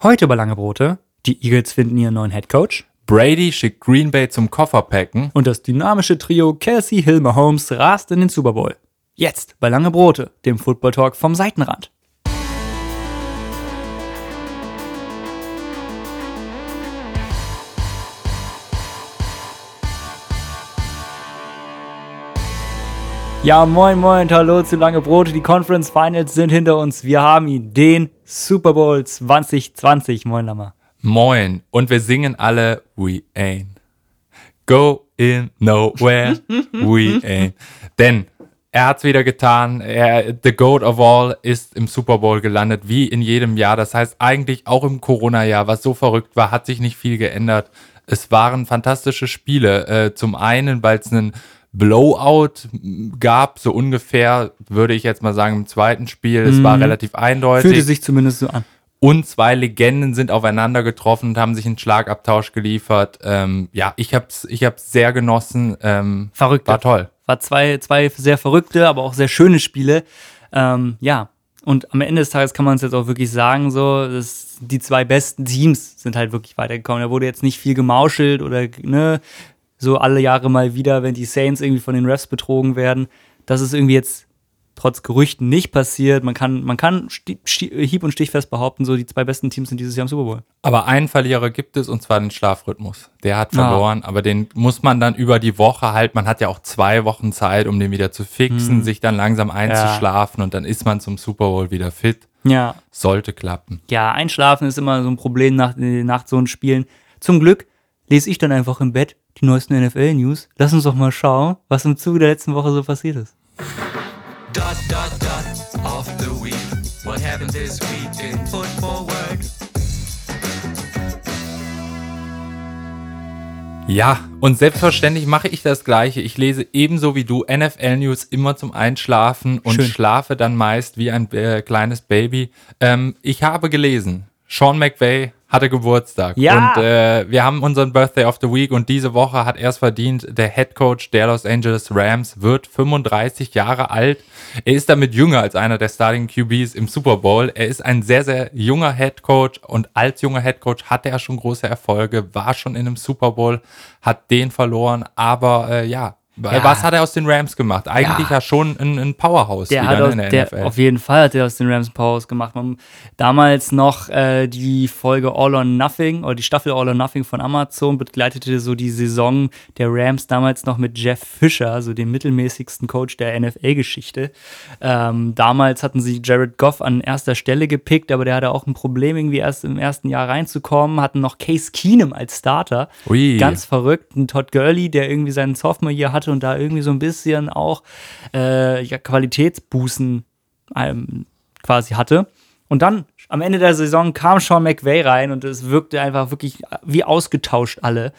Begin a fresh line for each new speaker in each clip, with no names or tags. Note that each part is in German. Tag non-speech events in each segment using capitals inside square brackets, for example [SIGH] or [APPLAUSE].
Heute bei Lange Brote. Die Eagles finden ihren neuen Headcoach.
Brady schickt Green Bay zum Kofferpacken.
Und das dynamische Trio Kelsey Hill Mahomes rast in den Super Bowl. Jetzt bei Lange Brote, dem Football Talk vom Seitenrand. Ja, moin, moin, hallo zu Lange Brote. Die Conference Finals sind hinter uns. Wir haben ihn, den Super Bowl 2020. Moin, Lama.
Moin. Und wir singen alle We ain't go in nowhere. We ain't. Denn er hat's wieder getan. Er, the Goat of All ist im Super Bowl gelandet, wie in jedem Jahr. Das heißt, eigentlich auch im Corona-Jahr, was so verrückt war, hat sich nicht viel geändert. Es waren fantastische Spiele. Äh, zum einen, weil es einen Blowout gab, so ungefähr, würde ich jetzt mal sagen, im zweiten Spiel. Es war
Mhm.
relativ eindeutig.
Fühlte sich zumindest so an.
Und zwei Legenden sind aufeinander getroffen und haben sich einen Schlagabtausch geliefert. Ähm, ja, ich hab's, ich hab's sehr genossen. Ähm,
Verrückt.
war toll.
War zwei, zwei sehr verrückte, aber auch sehr schöne Spiele. Ähm, ja. Und am Ende des Tages kann man es jetzt auch wirklich sagen, so, dass die zwei besten Teams sind halt wirklich weitergekommen. Da wurde jetzt nicht viel gemauschelt oder, ne, so alle Jahre mal wieder, wenn die Saints irgendwie von den Refs betrogen werden. Das ist irgendwie jetzt trotz Gerüchten nicht passiert. Man kann, man kann hieb- und stichfest behaupten, so die zwei besten Teams sind dieses Jahr im Super Bowl.
Aber einen Verlierer gibt es und zwar den Schlafrhythmus. Der hat
Ah.
verloren, aber den muss man dann über die Woche halt, man hat ja auch zwei Wochen Zeit, um den wieder zu fixen,
Hm.
sich dann langsam einzuschlafen und dann ist man zum Super Bowl wieder fit.
Ja,
Sollte klappen.
ja, einschlafen ist immer so ein Problem nach, nach so einem Spielen. Zum Glück lese ich dann einfach im Bett die neuesten NFL-News. Lass uns doch mal schauen, was im Zuge der letzten Woche so passiert ist.
Dot dot dot of the week. What happened this week in football world?
Ja, und selbstverständlich mache ich das Gleiche. Ich lese ebenso wie du NFL-News immer zum Einschlafen und
Schön.
schlafe dann meist wie ein äh, kleines Baby. Ähm, ich habe gelesen, Sean McVay hatte Geburtstag.
Ja.
Und äh, wir haben unseren Birthday of the Week und diese Woche hat er es verdient. Der Head Coach der Los Angeles Rams wird 35 Jahre alt. Er ist damit jünger als einer der Starting QBs im Super Bowl. Er ist ein sehr, sehr junger Head Coach und als junger Head Coach hatte er schon große Erfolge, war schon in einem Super Bowl, hat den verloren, aber äh, ja.
Ja.
Was hat er aus den Rams gemacht? Eigentlich
Ja.
ja, schon ein, ein Powerhouse
Der
wieder
hat
ne,
aus,
in der,
der,
NFL.
auf jeden Fall hat er aus den Rams Powers gemacht. Man, damals noch äh, die Folge All or Nothing oder die Staffel All or Nothing von Amazon begleitete so die Saison der Rams damals noch mit Jeff Fisher, so dem mittelmäßigsten Coach der NFL-Geschichte. Ähm, damals hatten sie Jared Goff an erster Stelle gepickt, aber der hatte auch ein Problem, irgendwie erst im ersten Jahr reinzukommen. Hatten noch Case Keenum als Starter.
Ui.
Ganz verrückt. Ein Todd Gurley, der irgendwie seinen Sophomore hier hatte und da irgendwie so ein bisschen auch äh, ja, Qualitätsbußen ähm, quasi hatte. Und dann am Ende der Saison kam Sean McVay rein und es wirkte einfach wirklich wie ausgetauscht alle.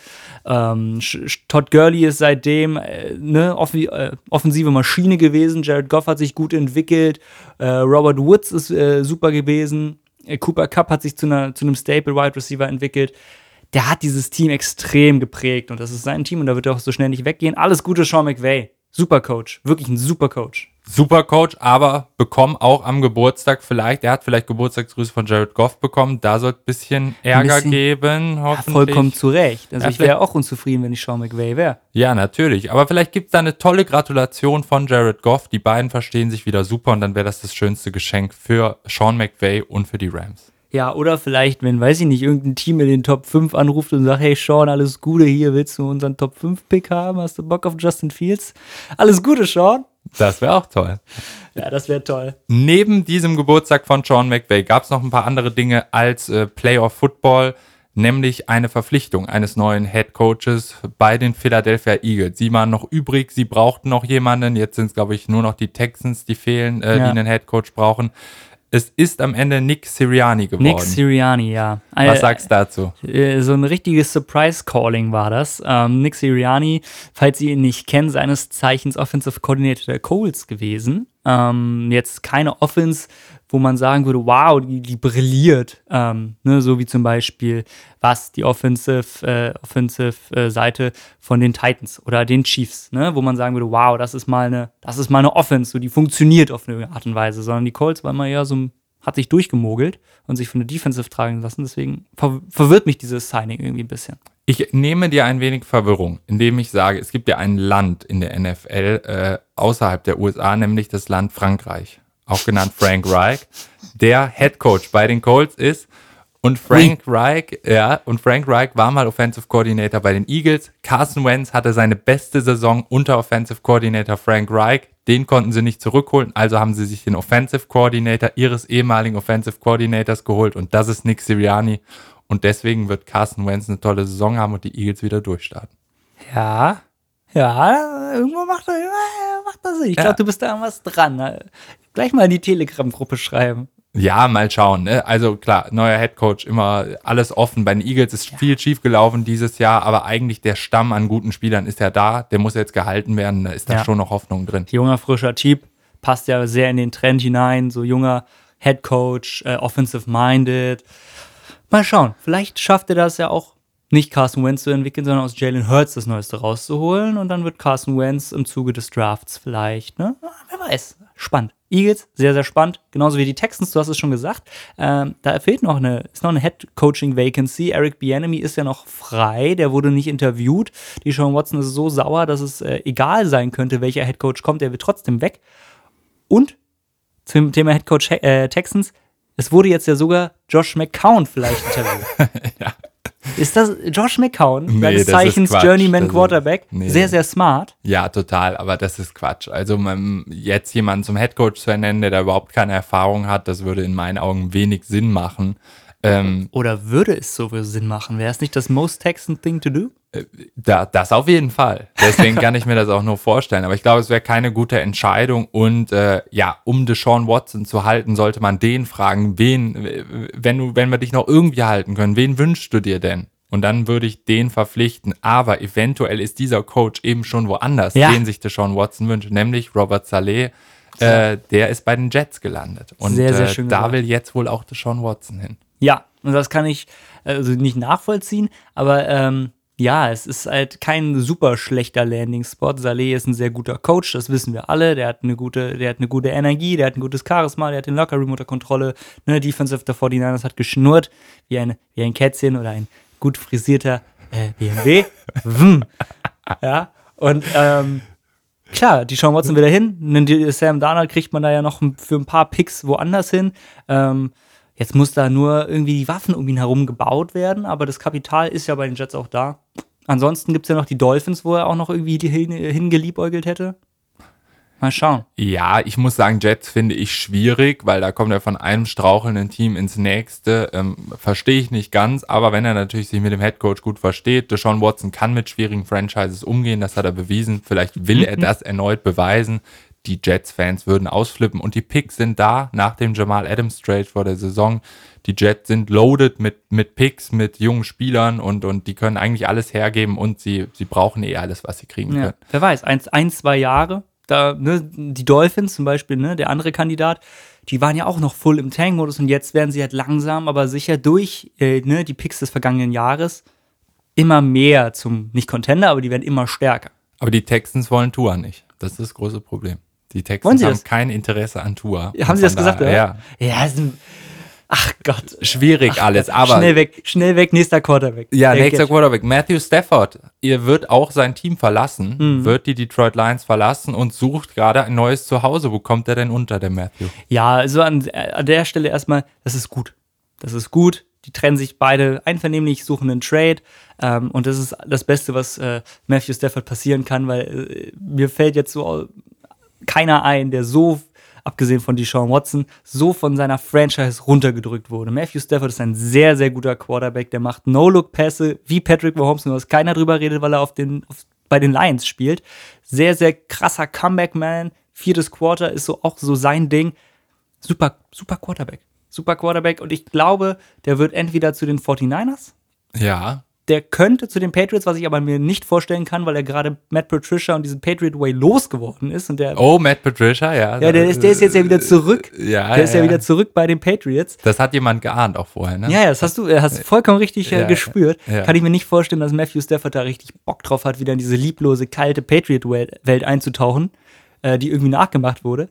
Ähm, Todd Gurley ist seitdem äh, ne, äh, offensive Maschine gewesen. Jared Goff hat sich gut entwickelt. Äh, Robert Woods ist äh, super gewesen. Äh, Cooper Cup hat sich zu, einer, zu einem Staple Wide Receiver entwickelt. Der hat dieses Team extrem geprägt und das ist sein Team und da wird er auch so schnell nicht weggehen. Alles Gute, Sean McVay. Super Coach. Wirklich ein super Coach.
Super Coach, aber bekommen auch am Geburtstag vielleicht, er hat vielleicht Geburtstagsgrüße von Jared Goff bekommen, da soll es ein bisschen Ärger
bisschen-
geben,
Ja,
hoffentlich.
vollkommen zu Recht. Also
Ja,
ich wäre auch unzufrieden, wenn ich Sean McVay wäre.
Ja, natürlich. Aber vielleicht gibt es da eine tolle Gratulation von Jared Goff. Die beiden verstehen sich wieder super und dann wäre das das schönste Geschenk für Sean McVay und für die Rams.
Ja, oder vielleicht, wenn, weiß ich nicht, irgendein Team in den Top 5 anruft und sagt, hey Sean, alles Gute hier, willst du unseren Top 5 Pick haben? Hast du Bock auf Justin Fields? Alles Gute, Sean.
Das wäre auch toll.
Ja, das wäre toll.
Neben diesem Geburtstag von Sean McVay gab es noch ein paar andere Dinge als äh, Playoff Football, nämlich eine Verpflichtung eines neuen Head Coaches bei den Philadelphia Eagles. Sie waren noch übrig, sie brauchten noch jemanden. Jetzt sind es, glaube ich, nur noch die Texans, die fehlen, äh,
Ja.
die einen Head Coach brauchen. Es ist am Ende Nick Sirianni geworden.
Nick Sirianni, ja.
Was sagst du dazu?
Äh, so ein richtiges Surprise-Calling war das. Ähm, Nick Sirianni, falls ihr ihn nicht kennt, seines Zeichens Offensive Coordinator der Colts gewesen. Ähm, jetzt keine Offense, wo man sagen würde, wow, die, die brilliert. Ähm, ne, so wie zum Beispiel, was die Offensive, äh, Offensive äh, Seite von den Titans oder den Chiefs, ne, wo man sagen würde, wow, das ist mal eine, das ist mal eine Offense, so die funktioniert auf eine Art und Weise, sondern die Colts waren mal eher so ein hat sich durchgemogelt und sich von der Defensive tragen lassen. Deswegen ver verwirrt mich dieses Signing irgendwie ein bisschen.
Ich nehme dir ein wenig Verwirrung, indem ich sage, es gibt ja ein Land in der NFL äh, außerhalb der USA, nämlich das Land Frankreich, auch genannt Frank Reich, der Head Coach bei den Colts ist. Und Frank Reich, ja, und Frank Reich war mal Offensive Coordinator bei den Eagles. Carson Wentz hatte seine beste Saison unter Offensive Coordinator Frank Reich. Den konnten sie nicht zurückholen, also haben sie sich den Offensive Coordinator ihres ehemaligen Offensive Coordinators geholt und das ist Nick Sirianni. Und deswegen wird Carson Wentz eine tolle Saison haben und die Eagles wieder durchstarten.
Ja, ja, irgendwo macht er, ja, macht das Sinn. Ich glaube, du bist da irgendwas dran. Gleich mal in die Telegram-Gruppe schreiben.
Ja, mal schauen. Ne? Also klar, neuer Headcoach, immer alles offen. Bei den Eagles ist viel schief gelaufen dieses Jahr, aber eigentlich der Stamm an guten Spielern ist ja da. Der muss jetzt gehalten werden. Da ist da
Ja.
schon noch Hoffnung drin.
Junger, frischer Typ, passt ja sehr in den Trend hinein. So junger Head Coach, äh, offensive-minded. Mal schauen, vielleicht schafft er das ja auch nicht Carson Wentz zu entwickeln, sondern aus Jalen Hurts das Neueste rauszuholen und dann wird Carson Wentz im Zuge des Drafts vielleicht, ne? Ah, Wer weiß. Spannend. Eagles, sehr, sehr spannend. Genauso wie die Texans, du hast es schon gesagt. Ähm, da fehlt noch eine, ist noch eine Head Coaching Vacancy. Eric Bieniemy ist ja noch frei, der wurde nicht interviewt. Die Sean Watson ist so sauer, dass es äh, egal sein könnte, welcher Head Coach kommt, der wird trotzdem weg. Und zum Thema Head Coach äh, Texans, es wurde jetzt ja sogar Josh McCown vielleicht interviewt. [LAUGHS] Ist das Josh McCown,
Nee,
seines
ist
Zeichens. Journeyman
Das ist-
Quarterback,
nee.
sehr, sehr smart.
Ja, total, aber das ist Quatsch. Also man, jetzt jemanden zum Headcoach zu ernennen, der da überhaupt keine Erfahrung hat, das würde in meinen Augen wenig Sinn machen. Ähm,
Oder würde es so viel Sinn machen? Wäre es nicht das most Texan thing to do?
Da, das auf jeden Fall. Deswegen [LAUGHS] kann ich mir das auch nur vorstellen. Aber ich glaube, es wäre keine gute Entscheidung. Und äh, ja, um Deshaun Watson zu halten, sollte man den fragen, wen, äh, wenn du, wenn wir dich noch irgendwie halten können, wen wünschst du dir denn? Und dann würde ich den verpflichten. Aber eventuell ist dieser Coach eben schon woanders,
Ja.
den sich Deshaun Watson wünscht, nämlich Robert Saleh. Äh, der ist bei den Jets gelandet. Und
Sehr, sehr
äh,
schön
da
gesagt.
will jetzt wohl auch Deshaun Watson hin.
Ja, und das kann ich also nicht nachvollziehen, aber ähm, ja, es ist halt kein super schlechter Landing-Spot. Saleh ist ein sehr guter Coach, das wissen wir alle. Der hat eine gute, der hat eine gute Energie, der hat ein gutes Charisma, der hat den Lockerroom unter Kontrolle. Ne, Defensive der 49ers hat geschnurrt wie ein, wie ein Kätzchen oder ein gut frisierter äh, BMW. Ja, und ähm, klar, die Sean Watson wieder hin. Sam Darnold kriegt man da ja noch für ein paar Picks woanders hin. Ähm, jetzt muss da nur irgendwie die Waffen um ihn herum gebaut werden, aber das Kapital ist ja bei den Jets auch da. Ansonsten gibt es ja noch die Dolphins, wo er auch noch irgendwie die hin, hingeliebäugelt hätte. Mal schauen.
Ja, ich muss sagen, Jets finde ich schwierig, weil da kommt er von einem strauchelnden Team ins nächste. Ähm, Verstehe ich nicht ganz, aber wenn er natürlich sich mit dem Headcoach gut versteht, Deshaun Watson kann mit schwierigen Franchises umgehen, das hat er bewiesen. Vielleicht will er das erneut beweisen. Die Jets-Fans würden ausflippen und die Picks sind da nach dem Jamal Adams Trade vor der Saison. Die Jets sind loaded mit, mit Picks, mit jungen Spielern und, und die können eigentlich alles hergeben und sie, sie brauchen eh alles, was sie kriegen
Ja,
können.
wer weiß, ein, ein zwei Jahre. Da, ne, die Dolphins zum Beispiel, ne, der andere Kandidat, die waren ja auch noch voll im Tank-Modus und jetzt werden sie halt langsam, aber sicher durch äh, ne, die Picks des vergangenen Jahres immer mehr zum, nicht Contender, aber die werden immer stärker.
Aber die Texans wollen Tua nicht. Das ist das große Problem. Die Texans
sie
haben
das?
kein Interesse an Tua.
Haben sie das
Von
gesagt? Ja. ist ein, ach Gott.
Ja. Schwierig alles, aber.
schnell weg, schnell weg, nächster Quarterback.
Ja,
Der
nächster
geht.
Quarterback. Matthew Stafford. Ihr wird auch sein Team verlassen,
Mhm.
wird die Detroit Lions verlassen und sucht gerade ein neues Zuhause. Wo kommt er denn unter, der Matthew?
Ja, also an, an der Stelle erstmal, das ist gut. Das ist gut. Die trennen sich beide einvernehmlich, suchen einen Trade. Ähm, und das ist das Beste, was äh, Matthew Stafford passieren kann, weil äh, mir fällt jetzt so keiner ein, der so, abgesehen von Deshaun Watson, so von seiner Franchise runtergedrückt wurde. Matthew Stafford ist ein sehr, sehr guter Quarterback, der macht No-Look-Pässe wie Patrick Mahomes, nur dass keiner drüber redet, weil er auf den, auf, bei den Lions spielt. Sehr, sehr krasser Comeback-Man. Viertes Quarter ist so auch so sein Ding super, super Quarterback. Super Quarterback. Und ich glaube, der wird entweder zu den 49ers,
Ja.
Der könnte zu den Patriots, was ich aber mir nicht vorstellen kann, weil er gerade Matt Patricia und diesen Patriot Way losgeworden ist. Und der,
Oh, Matt Patricia, ja.
ja, der ist, der ist jetzt ja wieder zurück.
Ja,
der ist ja
ja.
wieder zurück bei den Patriots.
Das hat jemand geahnt auch vorher, ne?
Ja, ja, das hast du hast vollkommen richtig äh, gespürt. Kann ich mir nicht vorstellen, dass Matthew Stafford da richtig Bock drauf hat, wieder in diese lieblose, kalte Patriot-Welt Welt einzutauchen, äh, die irgendwie nachgemacht wurde.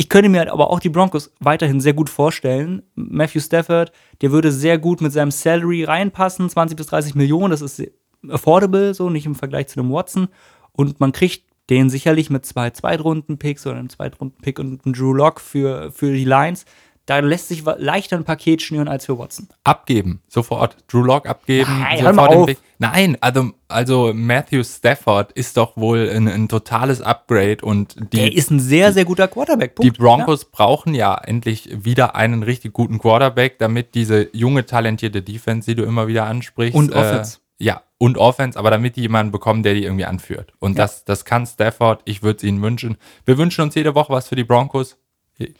Ich könnte mir aber auch die Broncos weiterhin sehr gut vorstellen. Matthew Stafford, der würde sehr gut mit seinem Salary reinpassen, 20 bis 30 Millionen, das ist affordable, so nicht im Vergleich zu dem Watson. Und man kriegt den sicherlich mit zwei Zweitrunden-Picks oder einem Zweitrunden-Pick und einem Drew Lock für, für die Lions. Da lässt sich leichter ein Paket schnüren als für Watson.
Abgeben, sofort. Drew Lock abgeben.
Nein,
sofort. Nein, also, also Matthew Stafford ist doch wohl ein, ein totales Upgrade und die,
Der ist ein sehr, sehr guter Quarterback.
Die
Punkt.
Broncos brauchen ja endlich wieder einen richtig guten Quarterback, damit diese junge, talentierte Defense, die du immer wieder ansprichst.
Und Offense.
Äh, ja, und Offense, aber damit die jemanden bekommen, der die irgendwie anführt. Und
Ja.
das, das kann Stafford. Ich würde es ihnen wünschen. Wir wünschen uns jede Woche was für die Broncos.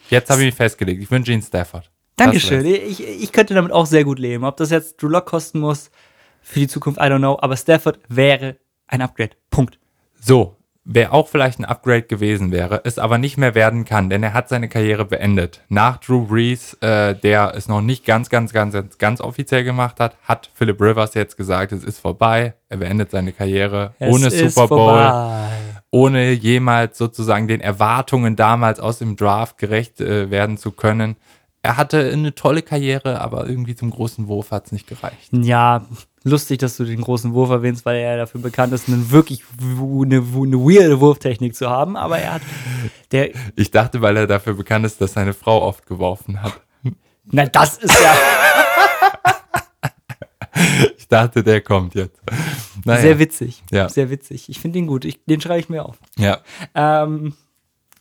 Jetzt habe ich mich festgelegt. Ich wünsche ihnen Stafford.
Dankeschön. Ich, ich könnte damit auch sehr gut leben. Ob das jetzt Drew Lock kosten muss für die Zukunft, I don't know. Aber Stafford wäre ein Upgrade. Punkt.
So, wer auch vielleicht ein Upgrade gewesen wäre, es aber nicht mehr werden kann, denn er hat seine Karriere beendet. Nach Drew Brees, äh, der es noch nicht ganz, ganz, ganz, ganz, ganz offiziell gemacht hat, hat Philip Rivers jetzt gesagt, es ist vorbei. Er beendet seine Karriere ohne
Es ist
Super Bowl,
vorbei.
Ohne jemals sozusagen den Erwartungen damals aus dem Draft gerecht äh, werden zu können. Er hatte eine tolle Karriere, aber irgendwie zum großen Wurf hat es nicht gereicht.
Ja, lustig, dass du den großen Wurf erwähnst, weil er dafür bekannt ist, einen wirklich eine, eine weirde Wurftechnik zu haben. Aber er hat, der,
Ich dachte, weil er dafür bekannt ist, dass seine Frau oft geworfen hat.
na, das ist ja [LAUGHS]
Ich dachte, der kommt jetzt. Naja.
sehr witzig.
Ja.
Sehr witzig. Ich finde ihn gut. Ich, den schreibe ich mir auf.
Ja.
Ähm,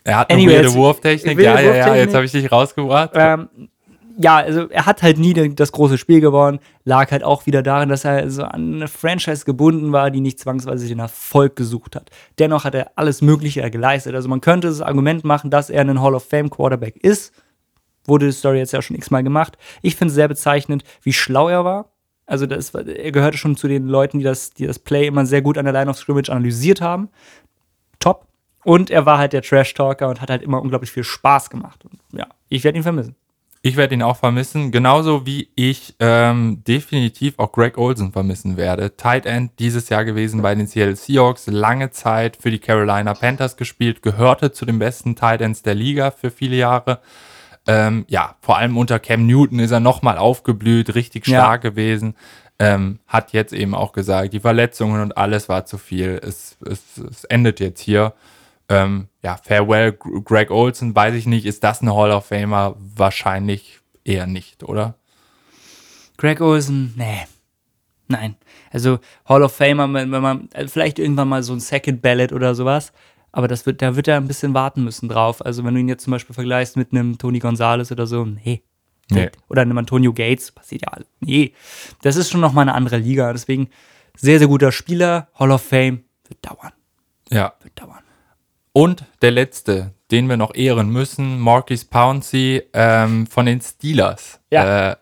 Er hat eine
jetzt-
Wurftechnik.
wilde
Ja, ja, ja, jetzt habe ich dich rausgebracht.
ähm, ja, also er hat halt nie das große Spiel gewonnen, lag halt auch wieder darin, dass er so an eine Franchise gebunden war, die nicht zwangsweise den Erfolg gesucht hat. Dennoch hat er alles Mögliche geleistet. Also man könnte das Argument machen, dass er ein Hall of Fame Quarterback ist. Wurde die Story jetzt ja schon x-mal gemacht. Ich finde es sehr bezeichnend, wie schlau er war. Also das, er gehörte schon zu den Leuten, die das, die das Play immer sehr gut an der Line of Scrimmage analysiert haben. Top. Und er war halt der Trash-Talker und hat halt immer unglaublich viel Spaß gemacht. Und ja, ich werde ihn vermissen.
Ich werde ihn auch vermissen, genauso wie ich ähm, definitiv auch Greg Olsen vermissen werde. Tight End dieses Jahr gewesen bei den Seattle Seahawks, lange Zeit für die Carolina Panthers gespielt, gehörte zu den besten Tight Ends der Liga für viele Jahre. Ähm, ja, vor allem unter Cam Newton ist er nochmal aufgeblüht, richtig
Ja.
stark gewesen. Ähm, hat jetzt eben auch gesagt, die Verletzungen und alles war zu viel. Es, es, es endet jetzt hier. Ähm, ja, farewell, Gr- Greg Olson, weiß ich nicht, ist das ein Hall of Famer? Wahrscheinlich eher nicht, oder?
Greg Olsen, nee. Nein. Also Hall of Famer, wenn wenn man äh, vielleicht irgendwann mal so ein Second Ballot oder sowas, aber das wird, da wird er ein bisschen warten müssen drauf. Also wenn du ihn jetzt zum Beispiel vergleichst mit einem Tony Gonzalez oder so, nee.
Nee.
Oder einem Antonio Gates, passiert ja alles. Nee. Das ist schon nochmal eine andere Liga. Deswegen sehr, sehr guter Spieler. Hall of Fame wird dauern.
Ja.
Wird dauern.
Und der letzte, den wir noch ehren müssen, Marquis Pouncey ähm, von den Steelers.
Ja.
Äh,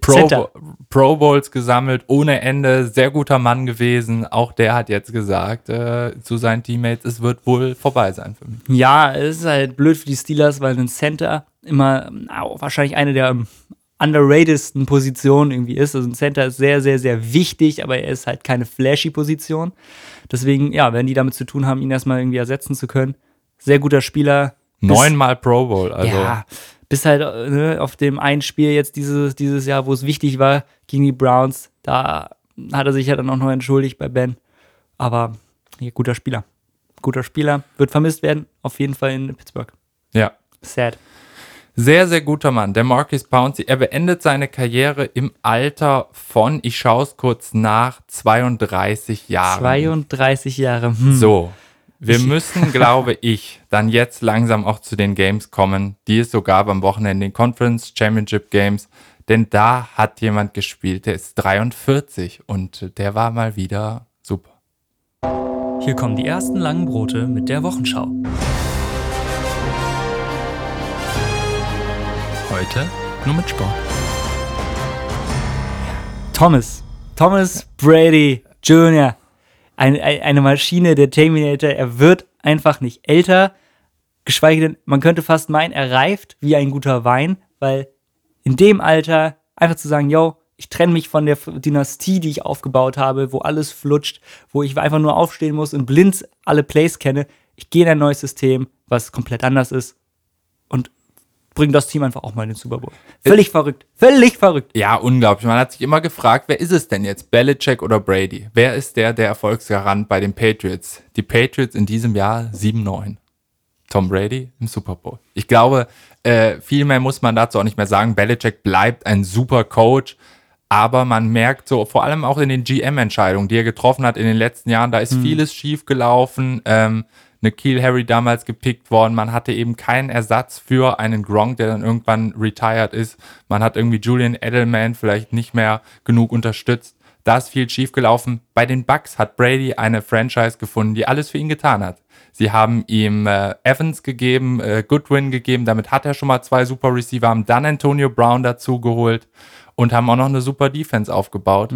Pro. Pro Bowls gesammelt, ohne Ende, sehr guter Mann gewesen. Auch der hat jetzt gesagt äh, zu seinen Teammates, es wird wohl vorbei sein für mich.
Ja, es ist halt blöd für die Steelers, weil ein Center immer auch wahrscheinlich eine der ähm, underratedsten Positionen irgendwie ist. Also ein Center ist sehr, sehr, sehr wichtig, aber er ist halt keine flashy Position. Deswegen, ja, wenn die damit zu tun haben, ihn erstmal irgendwie ersetzen zu können. Sehr guter Spieler.
Neunmal Pro Bowl, also
ja, bis halt äh, ne, auf dem einen Spiel jetzt dieses, dieses Jahr, wo es wichtig war, gegen die Browns, da hat er sich ja dann auch noch entschuldigt bei Ben. Aber ja, guter Spieler. Guter Spieler. Wird vermisst werden, auf jeden Fall in Pittsburgh.
ja.
Sad.
Sehr, sehr guter Mann, der Marquis Pouncey. Er beendet seine Karriere im Alter von, ich schaue es kurz nach, 32 Jahren.
32 Jahre. Hm.
So, wir müssen, glaube ich, dann jetzt langsam auch zu den Games kommen, die es sogar beim Wochenende, den Conference Championship Games, denn da hat jemand gespielt, der ist 43 und der war mal wieder super.
Hier kommen die ersten langen Brote mit der Wochenschau.
Heute nur mit Sport.
Thomas. Thomas Brady Jr. Ein, ein, eine Maschine, der Terminator. Er wird einfach nicht älter. Geschweige denn, man könnte fast meinen, er reift wie ein guter Wein, weil in dem Alter einfach zu sagen, yo, ich trenne mich von der Dynastie, die ich aufgebaut habe, wo alles flutscht, wo ich einfach nur aufstehen muss und blind alle Plays kenne. Ich gehe in ein neues System, was komplett anders ist. und bringen das Team einfach auch mal in den Super Bowl. Völlig verrückt. Völlig verrückt.
Ja, unglaublich. Man hat sich immer gefragt, wer ist es denn jetzt? Belichick oder Brady? Wer ist der, der Erfolgsgarant bei den Patriots? Die Patriots in diesem Jahr 7-9. Tom Brady im Super Bowl. Ich glaube, äh, viel mehr muss man dazu auch nicht mehr sagen. Belichick bleibt ein super Coach, aber man merkt so, vor allem auch in den GM-Entscheidungen, die er getroffen hat in den letzten Jahren, da ist vieles schief gelaufen. Ähm, Nikhil Harry damals gepickt worden. Man hatte eben keinen Ersatz für einen Gronk, der dann irgendwann retired ist. Man hat irgendwie Julian Edelman vielleicht nicht mehr genug unterstützt. Da ist viel schief gelaufen. Bei den Bucks hat Brady eine Franchise gefunden, die alles für ihn getan hat. Sie haben ihm äh, Evans gegeben, äh, Goodwin gegeben, damit hat er schon mal zwei super Receiver, haben dann Antonio Brown dazu geholt und haben auch noch eine super Defense aufgebaut.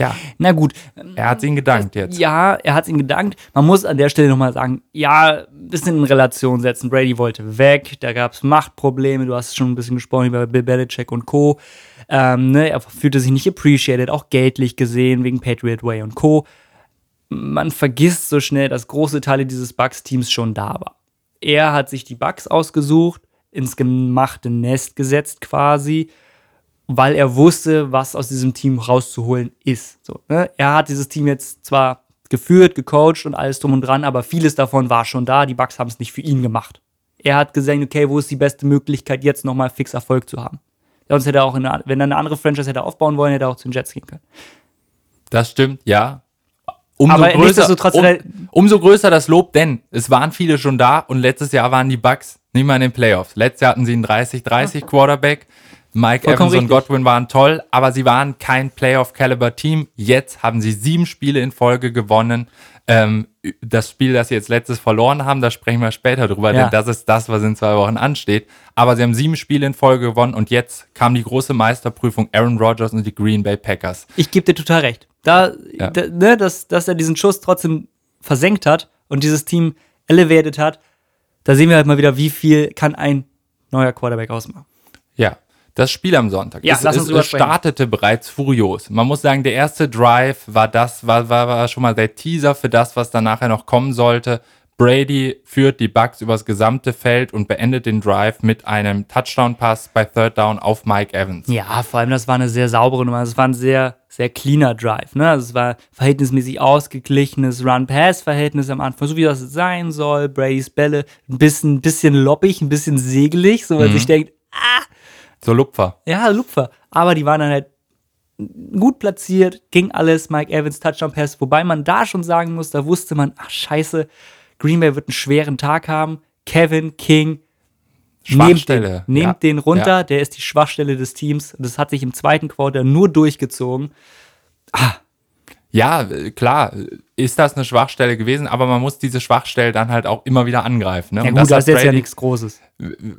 Ja,
Na gut,
er hat ihnen gedankt jetzt.
Ja, er hat es ihm gedankt. Man muss an der Stelle nochmal sagen, ja, ein bisschen in Relation setzen. Brady wollte weg, da gab es Machtprobleme, du hast schon ein bisschen gesprochen über Bill Belichick und Co. Ähm, ne, er fühlte sich nicht appreciated, auch geldlich gesehen, wegen Patriot Way und Co. Man vergisst so schnell, dass große Teile dieses Bucks-Teams schon da war. Er hat sich die Bucks ausgesucht, ins gemachte Nest gesetzt quasi weil er wusste, was aus diesem Team rauszuholen ist. So, ne? Er hat dieses Team jetzt zwar geführt, gecoacht und alles drum und dran, aber vieles davon war schon da. Die Bucks haben es nicht für ihn gemacht. Er hat gesehen, okay, wo ist die beste Möglichkeit, jetzt nochmal fix Erfolg zu haben. Sonst hätte er auch, in eine, wenn er eine andere Franchise hätte aufbauen wollen, hätte er auch zu den Jets gehen können.
Das stimmt, ja. Umso
Aber
größer, um, umso größer das Lob, denn es waren viele schon da und letztes Jahr waren die Bucks nicht mal in den Playoffs. Letztes Jahr hatten sie einen 30-30 Quarterback. Mike
Vollkommen
Evans und
richtig.
Godwin waren toll, aber sie waren kein Playoff-Caliber-Team. Jetzt haben sie sieben Spiele in Folge gewonnen. Ähm, das Spiel, das sie jetzt letztes verloren haben, da sprechen wir später drüber,
Ja.
denn das ist das, was in zwei Wochen ansteht. Aber sie haben sieben Spiele in Folge gewonnen und jetzt kam die große Meisterprüfung Aaron Rodgers und die Green Bay Packers.
Ich gebe dir total recht. Da,
Ja.
da ne, dass, dass er diesen Schuss trotzdem versenkt hat und dieses Team elevated hat, da sehen wir halt mal wieder, wie viel kann ein neuer Quarterback ausmachen.
Ja, das Spiel am Sonntag.
Ja,
es,
lass uns
es, es startete bereits furios. Man muss sagen, der erste Drive war das, war, war, war schon mal der Teaser für das, was dann nachher noch kommen sollte. Brady führt die Bucks übers gesamte Feld und beendet den Drive mit einem Touchdown-Pass bei Third Down auf Mike Evans.
Ja, vor allem, das war eine sehr saubere Nummer. Es war ein sehr, sehr cleaner Drive. Ne? Also es war verhältnismäßig ausgeglichenes Run-Pass-Verhältnis am Anfang, so wie das sein soll. Bradys Bälle ein bisschen, bisschen loppig, ein bisschen segelig, so weil
Mhm.
sich denkt,
So Lupfer.
ja, Lupfer. Aber die waren dann halt gut platziert, ging alles, Mike Evans Touchdown-Pass, wobei man da schon sagen muss, da wusste man, ach scheiße, Green Bay wird einen schweren Tag haben. Kevin King Nehmt
Schwachstelle.
den, nehmt
Ja.
den runter,
Ja.
der ist die Schwachstelle des Teams. Das hat sich im zweiten Quarter nur durchgezogen.
Ja, äh, klar, ist das eine Schwachstelle gewesen, aber man muss diese Schwachstelle dann halt auch immer wieder angreifen. Ne?
Ja gut, das
hat
ist jetzt ja nichts Großes.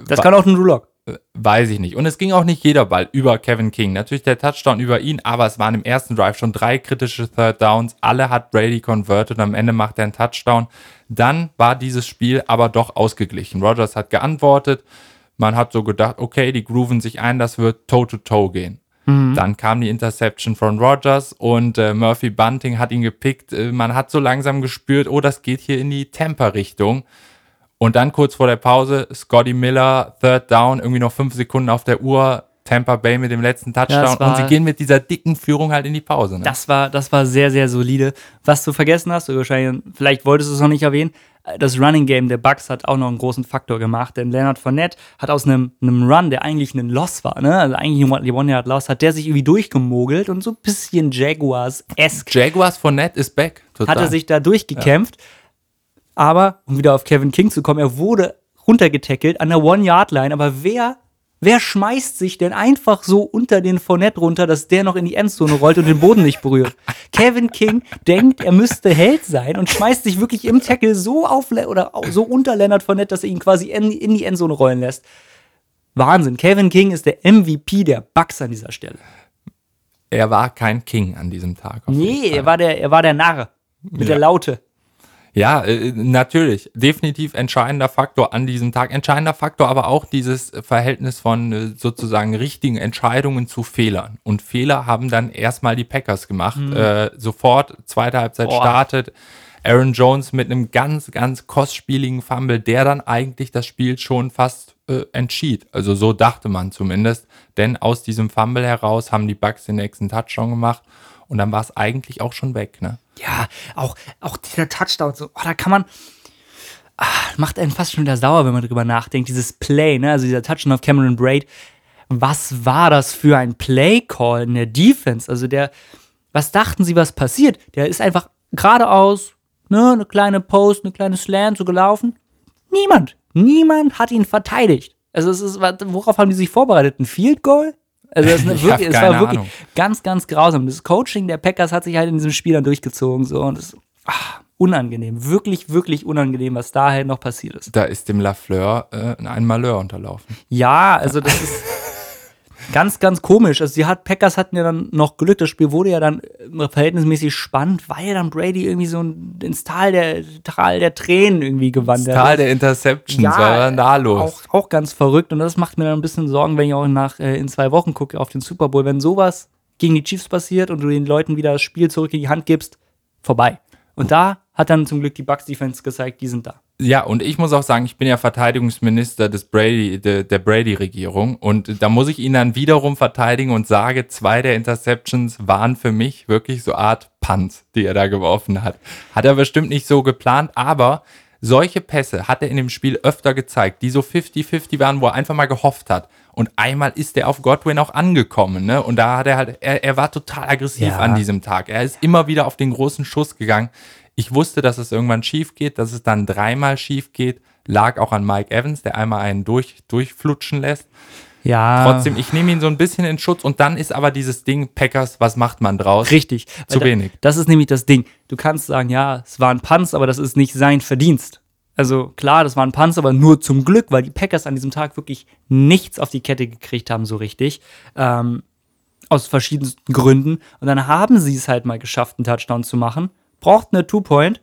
Das kann auch ein Drew Lock.
Weiß ich nicht. Und es ging auch nicht jeder Ball über Kevin King. Natürlich der Touchdown über ihn, aber es waren im ersten Drive schon drei kritische Third Downs. Alle hat Brady converted und am Ende macht er einen Touchdown. Dann war dieses Spiel aber doch ausgeglichen. Rogers hat geantwortet. Man hat so gedacht, okay, die grooven sich ein, das wird Toe-to-Toe gehen. Dann kam die Interception von Rogers und äh, Murphy Bunting hat ihn gepickt. Äh, man hat so langsam gespürt, oh, das geht hier in die Tampa-Richtung. Und dann kurz vor der Pause, Scotty Miller, Third Down, irgendwie noch fünf Sekunden auf der Uhr, Tampa Bay mit dem letzten Touchdown.
war-
und sie gehen mit dieser dicken Führung halt in die Pause. Ne?
Das war, das war sehr, sehr solide. Was du vergessen hast, wahrscheinlich, vielleicht wolltest du es noch nicht erwähnen, das Running Game der Bucks hat auch noch einen großen Faktor gemacht, denn Leonard Fournette hat aus einem, einem Run, der eigentlich ein Loss war, ne, also eigentlich ein One-Yard-Loss, hat der sich irgendwie durchgemogelt und so ein bisschen Jaguars-esque
Jaguars Net ist back. Total.
hat er sich da durchgekämpft. Aber, um wieder auf Kevin King zu kommen, er wurde runtergetackelt an der One-Yard-Line. Aber wer, wer schmeißt sich denn einfach so unter den Fournette runter, dass der noch in die Endzone rollt und den Boden nicht berührt? [LAUGHS] Kevin King denkt, er müsste Held sein und schmeißt sich wirklich im Tackle so auf oder so unter Leonard Fournette, dass er ihn quasi in, in die Endzone rollen lässt. Wahnsinn. Kevin King ist der MVP der Bucks an dieser Stelle.
er war kein King an diesem Tag.
Nee, er war der, er war der Narr. Mit der Laute.
Ja, äh, natürlich. Definitiv entscheidender Faktor an diesem Tag. Entscheidender Faktor aber auch dieses Verhältnis von äh, sozusagen richtigen Entscheidungen zu Fehlern. Und Fehler haben dann erstmal die Packers gemacht. Äh, sofort, zweite Halbzeit
Boah.
startet. Aaron Jones mit einem ganz, ganz kostspieligen Fumble, der dann eigentlich das Spiel schon fast äh, entschied. Also so dachte man zumindest. Denn aus diesem Fumble heraus haben die Bucks den nächsten Touchdown gemacht und dann war es eigentlich auch schon weg. Ne?
Ja, auch, auch dieser Touchdown, so, oh, da kann man. Ah, macht einen fast schon wieder sauer, wenn man drüber nachdenkt. Dieses Play, ne? also dieser Touchdown auf Cameron Braid. Was war das für ein Play-Call in der Defense? Also der, was dachten sie, was passiert? Der ist einfach geradeaus, ne, eine kleine Post, eine kleine Slant so gelaufen. Niemand, niemand hat ihn verteidigt. Also es ist, worauf haben die sich vorbereitet? Ein Field Goal? Also es, [LAUGHS]
Ich
wirklich, es war wirklich
Ahnung.
ganz, ganz grausam. Das Coaching der Packers hat sich halt in diesem Spiel dann durchgezogen so und es ah, unangenehm, wirklich, wirklich unangenehm, was daher noch passiert ist.
Da ist dem Lafleur äh, ein Malheur unterlaufen.
Ja, also das ist ganz, ganz komisch. Also sie hat, Packers hatten ja dann noch Glück, das Spiel wurde ja dann äh, verhältnismäßig spannend, weil dann Brady irgendwie so ins Tal der, Tal der Tränen irgendwie gewandert
Tal
ist.
der Interceptions, was war da los?
Auch, auch ganz verrückt und das macht mir dann ein bisschen Sorgen, wenn ich auch nach, äh, in zwei Wochen gucke auf den Super Bowl. Wenn sowas gegen die Chiefs passiert und du den Leuten wieder das Spiel zurück in die Hand gibst, vorbei. Und da hat dann zum Glück die Bucks Defense gezeigt, die sind da.
Ja, und ich muss auch sagen, ich bin ja Verteidigungsminister des Brady, de, der Brady-Regierung und da muss ich ihn dann wiederum verteidigen und sage, zwei der Interceptions waren für mich wirklich so Art Punts, die er da geworfen hat. Hat er bestimmt nicht so geplant, aber solche Pässe hat er in dem Spiel öfter gezeigt, die so 50-50 waren, wo er einfach mal gehofft hat. Und einmal ist er auf Godwin auch angekommen, ne? Und da hat er halt, er, er war total aggressiv
Ja.
an diesem Tag. Er ist immer wieder auf den großen Schuss gegangen. Ich wusste, dass es irgendwann schief geht, dass es dann dreimal schief geht. Lag auch an Mike Evans, der einmal einen durch, durchflutschen lässt.
Ja.
Trotzdem, ich nehme ihn so ein bisschen in Schutz und dann ist aber dieses Ding, Packers, was macht man draus?
Richtig.
Zu
Weil
wenig.
Da, das ist nämlich das Ding. Du kannst sagen, ja, es war ein Panz, aber das ist nicht sein Verdienst. Also klar, das war ein Panz, aber nur zum Glück, weil die Packers an diesem Tag wirklich nichts auf die Kette gekriegt haben, so richtig. Ähm, aus verschiedensten Gründen. Und dann haben sie es halt mal geschafft, einen Touchdown zu machen. Braucht eine Two-Point.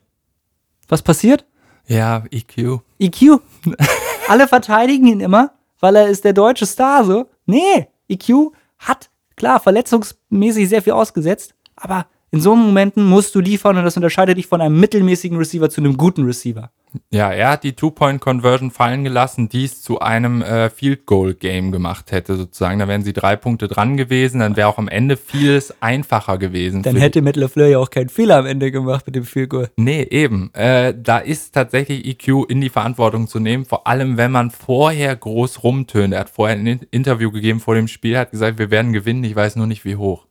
Was passiert?
Ja, EQ.
EQ. [LAUGHS] Alle verteidigen ihn immer, weil er ist der deutsche Star, so. Nee, EQ hat, klar, verletzungsmäßig sehr viel ausgesetzt, aber in so Momenten musst du liefern und das unterscheidet dich von einem mittelmäßigen Receiver zu einem guten Receiver.
Ja, er hat die Two-Point-Conversion fallen gelassen, die es zu einem äh, Field-Goal-Game gemacht hätte, sozusagen. Da wären sie drei Punkte dran gewesen, dann wäre auch am Ende vieles einfacher gewesen.
Dann hätte Matt LaFleur ja auch keinen Fehler am Ende gemacht mit dem Field Goal.
Nee, eben. Äh, da ist tatsächlich EQ in die Verantwortung zu nehmen, vor allem wenn man vorher groß rumtönt. Er hat vorher ein In- Interview gegeben vor dem Spiel, hat gesagt, wir werden gewinnen, ich weiß nur nicht wie hoch.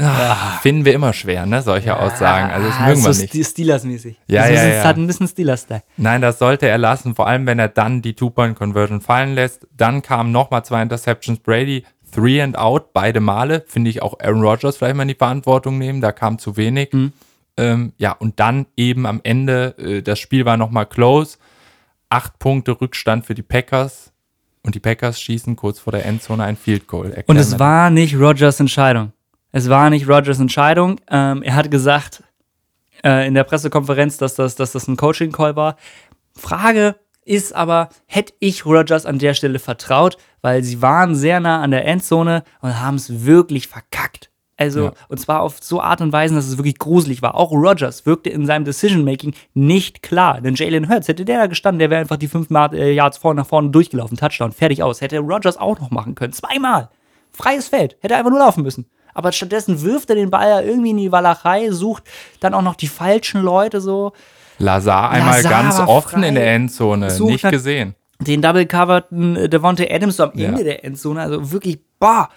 Ah, Finden wir immer schwer, ne, solche Aussagen. Also das
Ah,
mögen wir
so
nicht.
Sti- Steelers-mäßig.
Ja,
das
ja,
ist
ja.
hat ein bisschen Steelers-Style.
Nein, das sollte er lassen, vor allem wenn er dann die Two-Point-Conversion fallen lässt. Dann kamen nochmal zwei Interceptions Brady, Three and Out, beide Male. Finde ich auch Aaron Rodgers vielleicht mal in die Verantwortung nehmen, da kam zu wenig. Ähm, ja, und dann eben am Ende, äh, das Spiel war nochmal close. Acht Punkte Rückstand für die Packers. Und die Packers schießen kurz vor der Endzone ein Field Goal. Erklär
Und es war nicht Rogers Entscheidung. Es war nicht Rogers Entscheidung. Ähm, er hat gesagt äh, in der Pressekonferenz, dass das, dass das ein Coaching-Call war. Frage ist aber, hätte ich Rogers an der Stelle vertraut, weil sie waren sehr nah an der Endzone und haben es wirklich verkackt. Also,
Ja.
und zwar auf so Art und Weise, dass es wirklich gruselig war. Auch Rogers wirkte in seinem Decision-Making nicht klar. Denn Jalen Hurts, hätte der da gestanden, der wäre einfach die fünf äh, Yards vorne nach vorne durchgelaufen. Touchdown, fertig aus. Hätte Rogers auch noch machen können. Zweimal. Freies Feld. Hätte einfach nur laufen müssen. Aber stattdessen wirft er den Ball ja irgendwie in die Walachei, sucht dann auch noch die falschen Leute so.
Lazar einmal
Lazar
ganz offen in der Endzone. Nicht gesehen.
den double-coverten äh, Devontae Adams so am
Ja.
Ende der Endzone, also wirklich, bah.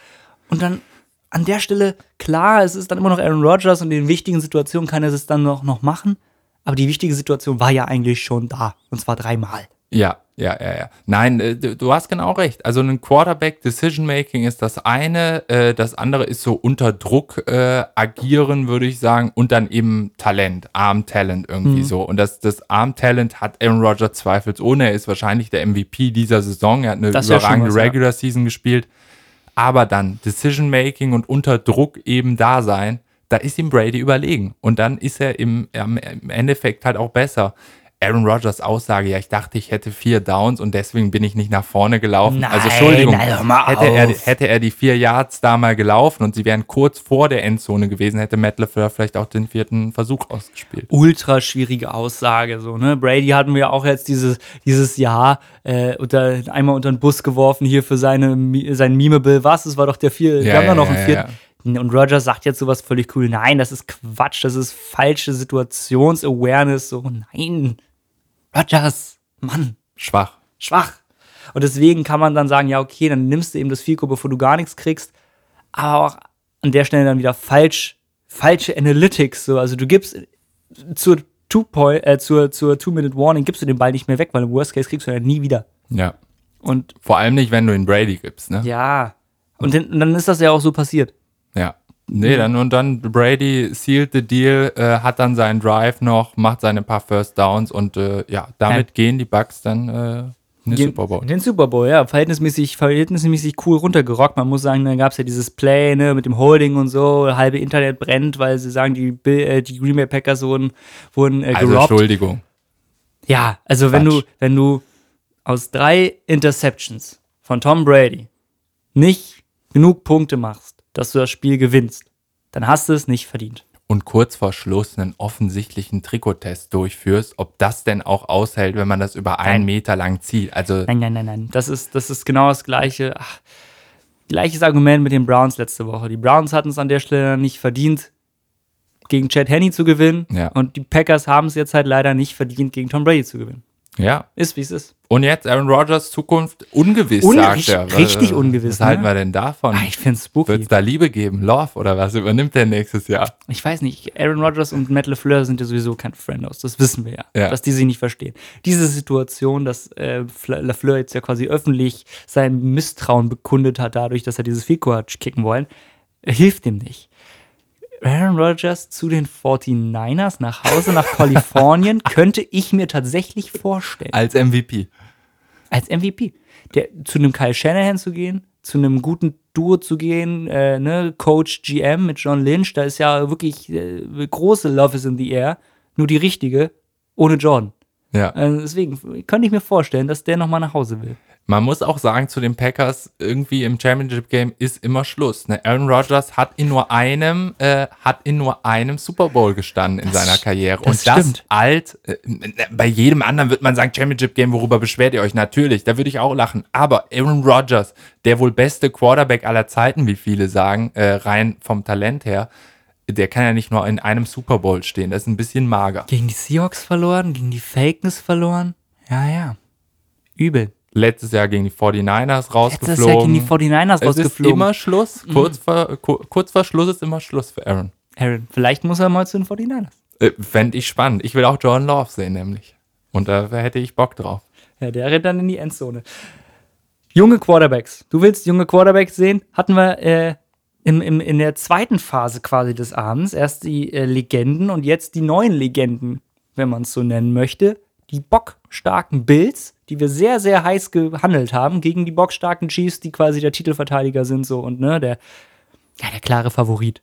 Und dann an der Stelle, klar, es ist dann immer noch Aaron Rodgers und in wichtigen Situationen kann er es dann noch, noch machen. Aber die wichtige Situation war ja eigentlich schon da. Und zwar dreimal.
Ja, ja, ja, ja. Nein, äh, du, hast genau recht. Also ein Quarterback Decision Making ist das eine, äh, das andere ist so unter Druck äh, agieren, würde ich sagen, und dann eben Talent, Arm Talent irgendwie so. Und das, das Arm Talent hat Aaron Rodgers zweifelsohne. Er ist wahrscheinlich der MVP dieser Saison. Er hat eine
Das ja
überragende
was, ja.
Regular Season gespielt. Aber dann Decision Making und unter Druck eben da sein, da ist ihm Brady überlegen. Und dann ist er im, im Endeffekt halt auch besser. Aaron Rodgers Aussage, ja, ich dachte, ich hätte vier Downs und deswegen bin ich nicht nach vorne gelaufen.
Nein,
also Entschuldigung,
nein,
hätte, er, hätte er die vier Yards da mal gelaufen und sie wären kurz vor der Endzone gewesen, hätte Matt LaFleur vielleicht auch den vierten Versuch ausgespielt.
ultra schwierige Aussage. So, ne? Brady hatten wir auch jetzt dieses, dieses Jahr äh, unter, einmal unter den Bus geworfen hier für seine, sein Memeable. Was? Es war doch der vier, wir
Ja,
haben ja
ja,
noch einen
ja,
vierten. Und Rogers sagt jetzt sowas völlig cool. Nein, das ist Quatsch, das ist falsche Situations-Awareness. So, nein. Rogers, Mann,
Schwach.
schwach. Und deswegen kann man dann sagen, ja, okay, dann nimmst du eben das Fico, bevor du gar nichts kriegst. Aber auch an der Stelle dann wieder falsch, falsche Analytics. So. Also du gibst zur Two Point, äh, zur, zur Two-Minute-Warning gibst du den Ball nicht mehr weg, weil im Worst Case kriegst du ihn nie wieder.
Ja.
Und
Vor allem nicht, wenn du ihn Brady gibst, ne?
ja. Und und dann ist das ja auch so passiert.
Ja. Nee, dann und dann Brady sealed the deal, äh, hat dann seinen Drive noch, macht seine paar First Downs und äh, ja, damit
Ja.
gehen die Bucks dann äh, in den
Den-
Super Bowl.
Den Super Bowl, ja. Verhältnismäßig, verhältnismäßig cool runtergerockt. Man muss sagen, da gab es ja dieses Play ne, mit dem Holding und so. Halbe Internet brennt, weil sie sagen, die, äh, die Green Bay Packers wurden, wurden äh,
Also
gerobbt.
Entschuldigung.
Ja, also wenn du, wenn du aus drei Interceptions von Tom Brady nicht genug Punkte machst, dass du das Spiel gewinnst, dann hast du es nicht verdient.
Und kurz vor Schluss einen offensichtlichen Trikottest durchführst, ob das denn auch aushält, wenn man das über einen
Nein.
Meter lang zieht. Also
Nein, nein, nein, nein. Das ist, das ist genau das gleiche. Ach, gleiches Argument mit den Browns letzte Woche. Die Browns hatten es an der Stelle nicht verdient, gegen Chad Henney zu gewinnen.
Ja.
Und die Packers haben es jetzt halt leider nicht verdient, gegen Tom Brady zu gewinnen.
Ja.
Ist, wie es ist.
Und jetzt Aaron Rodgers Zukunft ungewiss,
Un-
sagt
richtig-
er.
richtig
Was-
ungewiss,
Was halten
ne?
wir denn davon?
Ah, ich find's spooky.
Wird es da Liebe geben? Love oder was übernimmt der nächstes Jahr?
ich weiß nicht, Aaron Rodgers und Matt LeFleur sind ja sowieso kein Friendos, das wissen wir ja,
Ja.
dass die sich nicht verstehen. Diese Situation, dass äh, Fle- LeFleur jetzt ja quasi öffentlich sein Misstrauen bekundet hat, dadurch, dass er dieses Fico hat kicken wollen, hilft ihm nicht. Aaron Rodgers zu den 49ers nach Hause nach Kalifornien [LAUGHS] könnte ich mir tatsächlich vorstellen.
Als MVP.
Als MVP. Der, zu einem Kyle Shanahan zu gehen, zu einem guten Duo zu gehen, äh, ne, Coach GM mit John Lynch, da ist ja wirklich äh, große Love is in the air, nur die richtige, ohne Jordan.
Ja.
Also deswegen könnte ich mir vorstellen, dass der nochmal nach Hause will.
Man muss auch sagen, zu den Packers, irgendwie im Championship Game ist immer Schluss. Ne? Aaron Rodgers hat in nur einem, äh, hat in nur einem Super Bowl gestanden in
Das
seiner Karriere.
das
Und das
stimmt.
alt, äh, bei jedem anderen wird man sagen, Championship Game, worüber beschwert ihr euch? Natürlich, da würde ich auch lachen. Aber Aaron Rodgers, der wohl beste Quarterback aller Zeiten, wie viele sagen, äh, rein vom Talent her, der kann ja nicht nur in einem Super Bowl stehen. Das ist ein bisschen mager.
Gegen die Seahawks verloren, gegen die Fakeness verloren. Ja, ja. Übel.
Letztes Jahr gegen die 49ers rausgeflogen.
Letztes Jahr gegen die 49ers
Es ist
rausgeflogen.
immer Schluss. Kurz, vor, ku- kurz vor Schluss ist immer Schluss für Aaron.
Aaron, vielleicht muss er mal zu den 49ers.
Äh, Fände ich spannend. Ich will auch Jordan Love sehen, nämlich. Und da hätte ich Bock drauf.
Ja, der rennt dann in die Endzone. Junge Quarterbacks. Du willst junge Quarterbacks sehen? Hatten wir äh, im, im, in der zweiten Phase quasi des Abends erst die äh, Legenden und jetzt die neuen Legenden, wenn man es so nennen möchte. Die bockstarken Bills, die wir sehr, sehr heiß gehandelt haben, gegen die bockstarken Chiefs, die quasi der Titelverteidiger sind, so und ne, der, ja, der klare Favorit.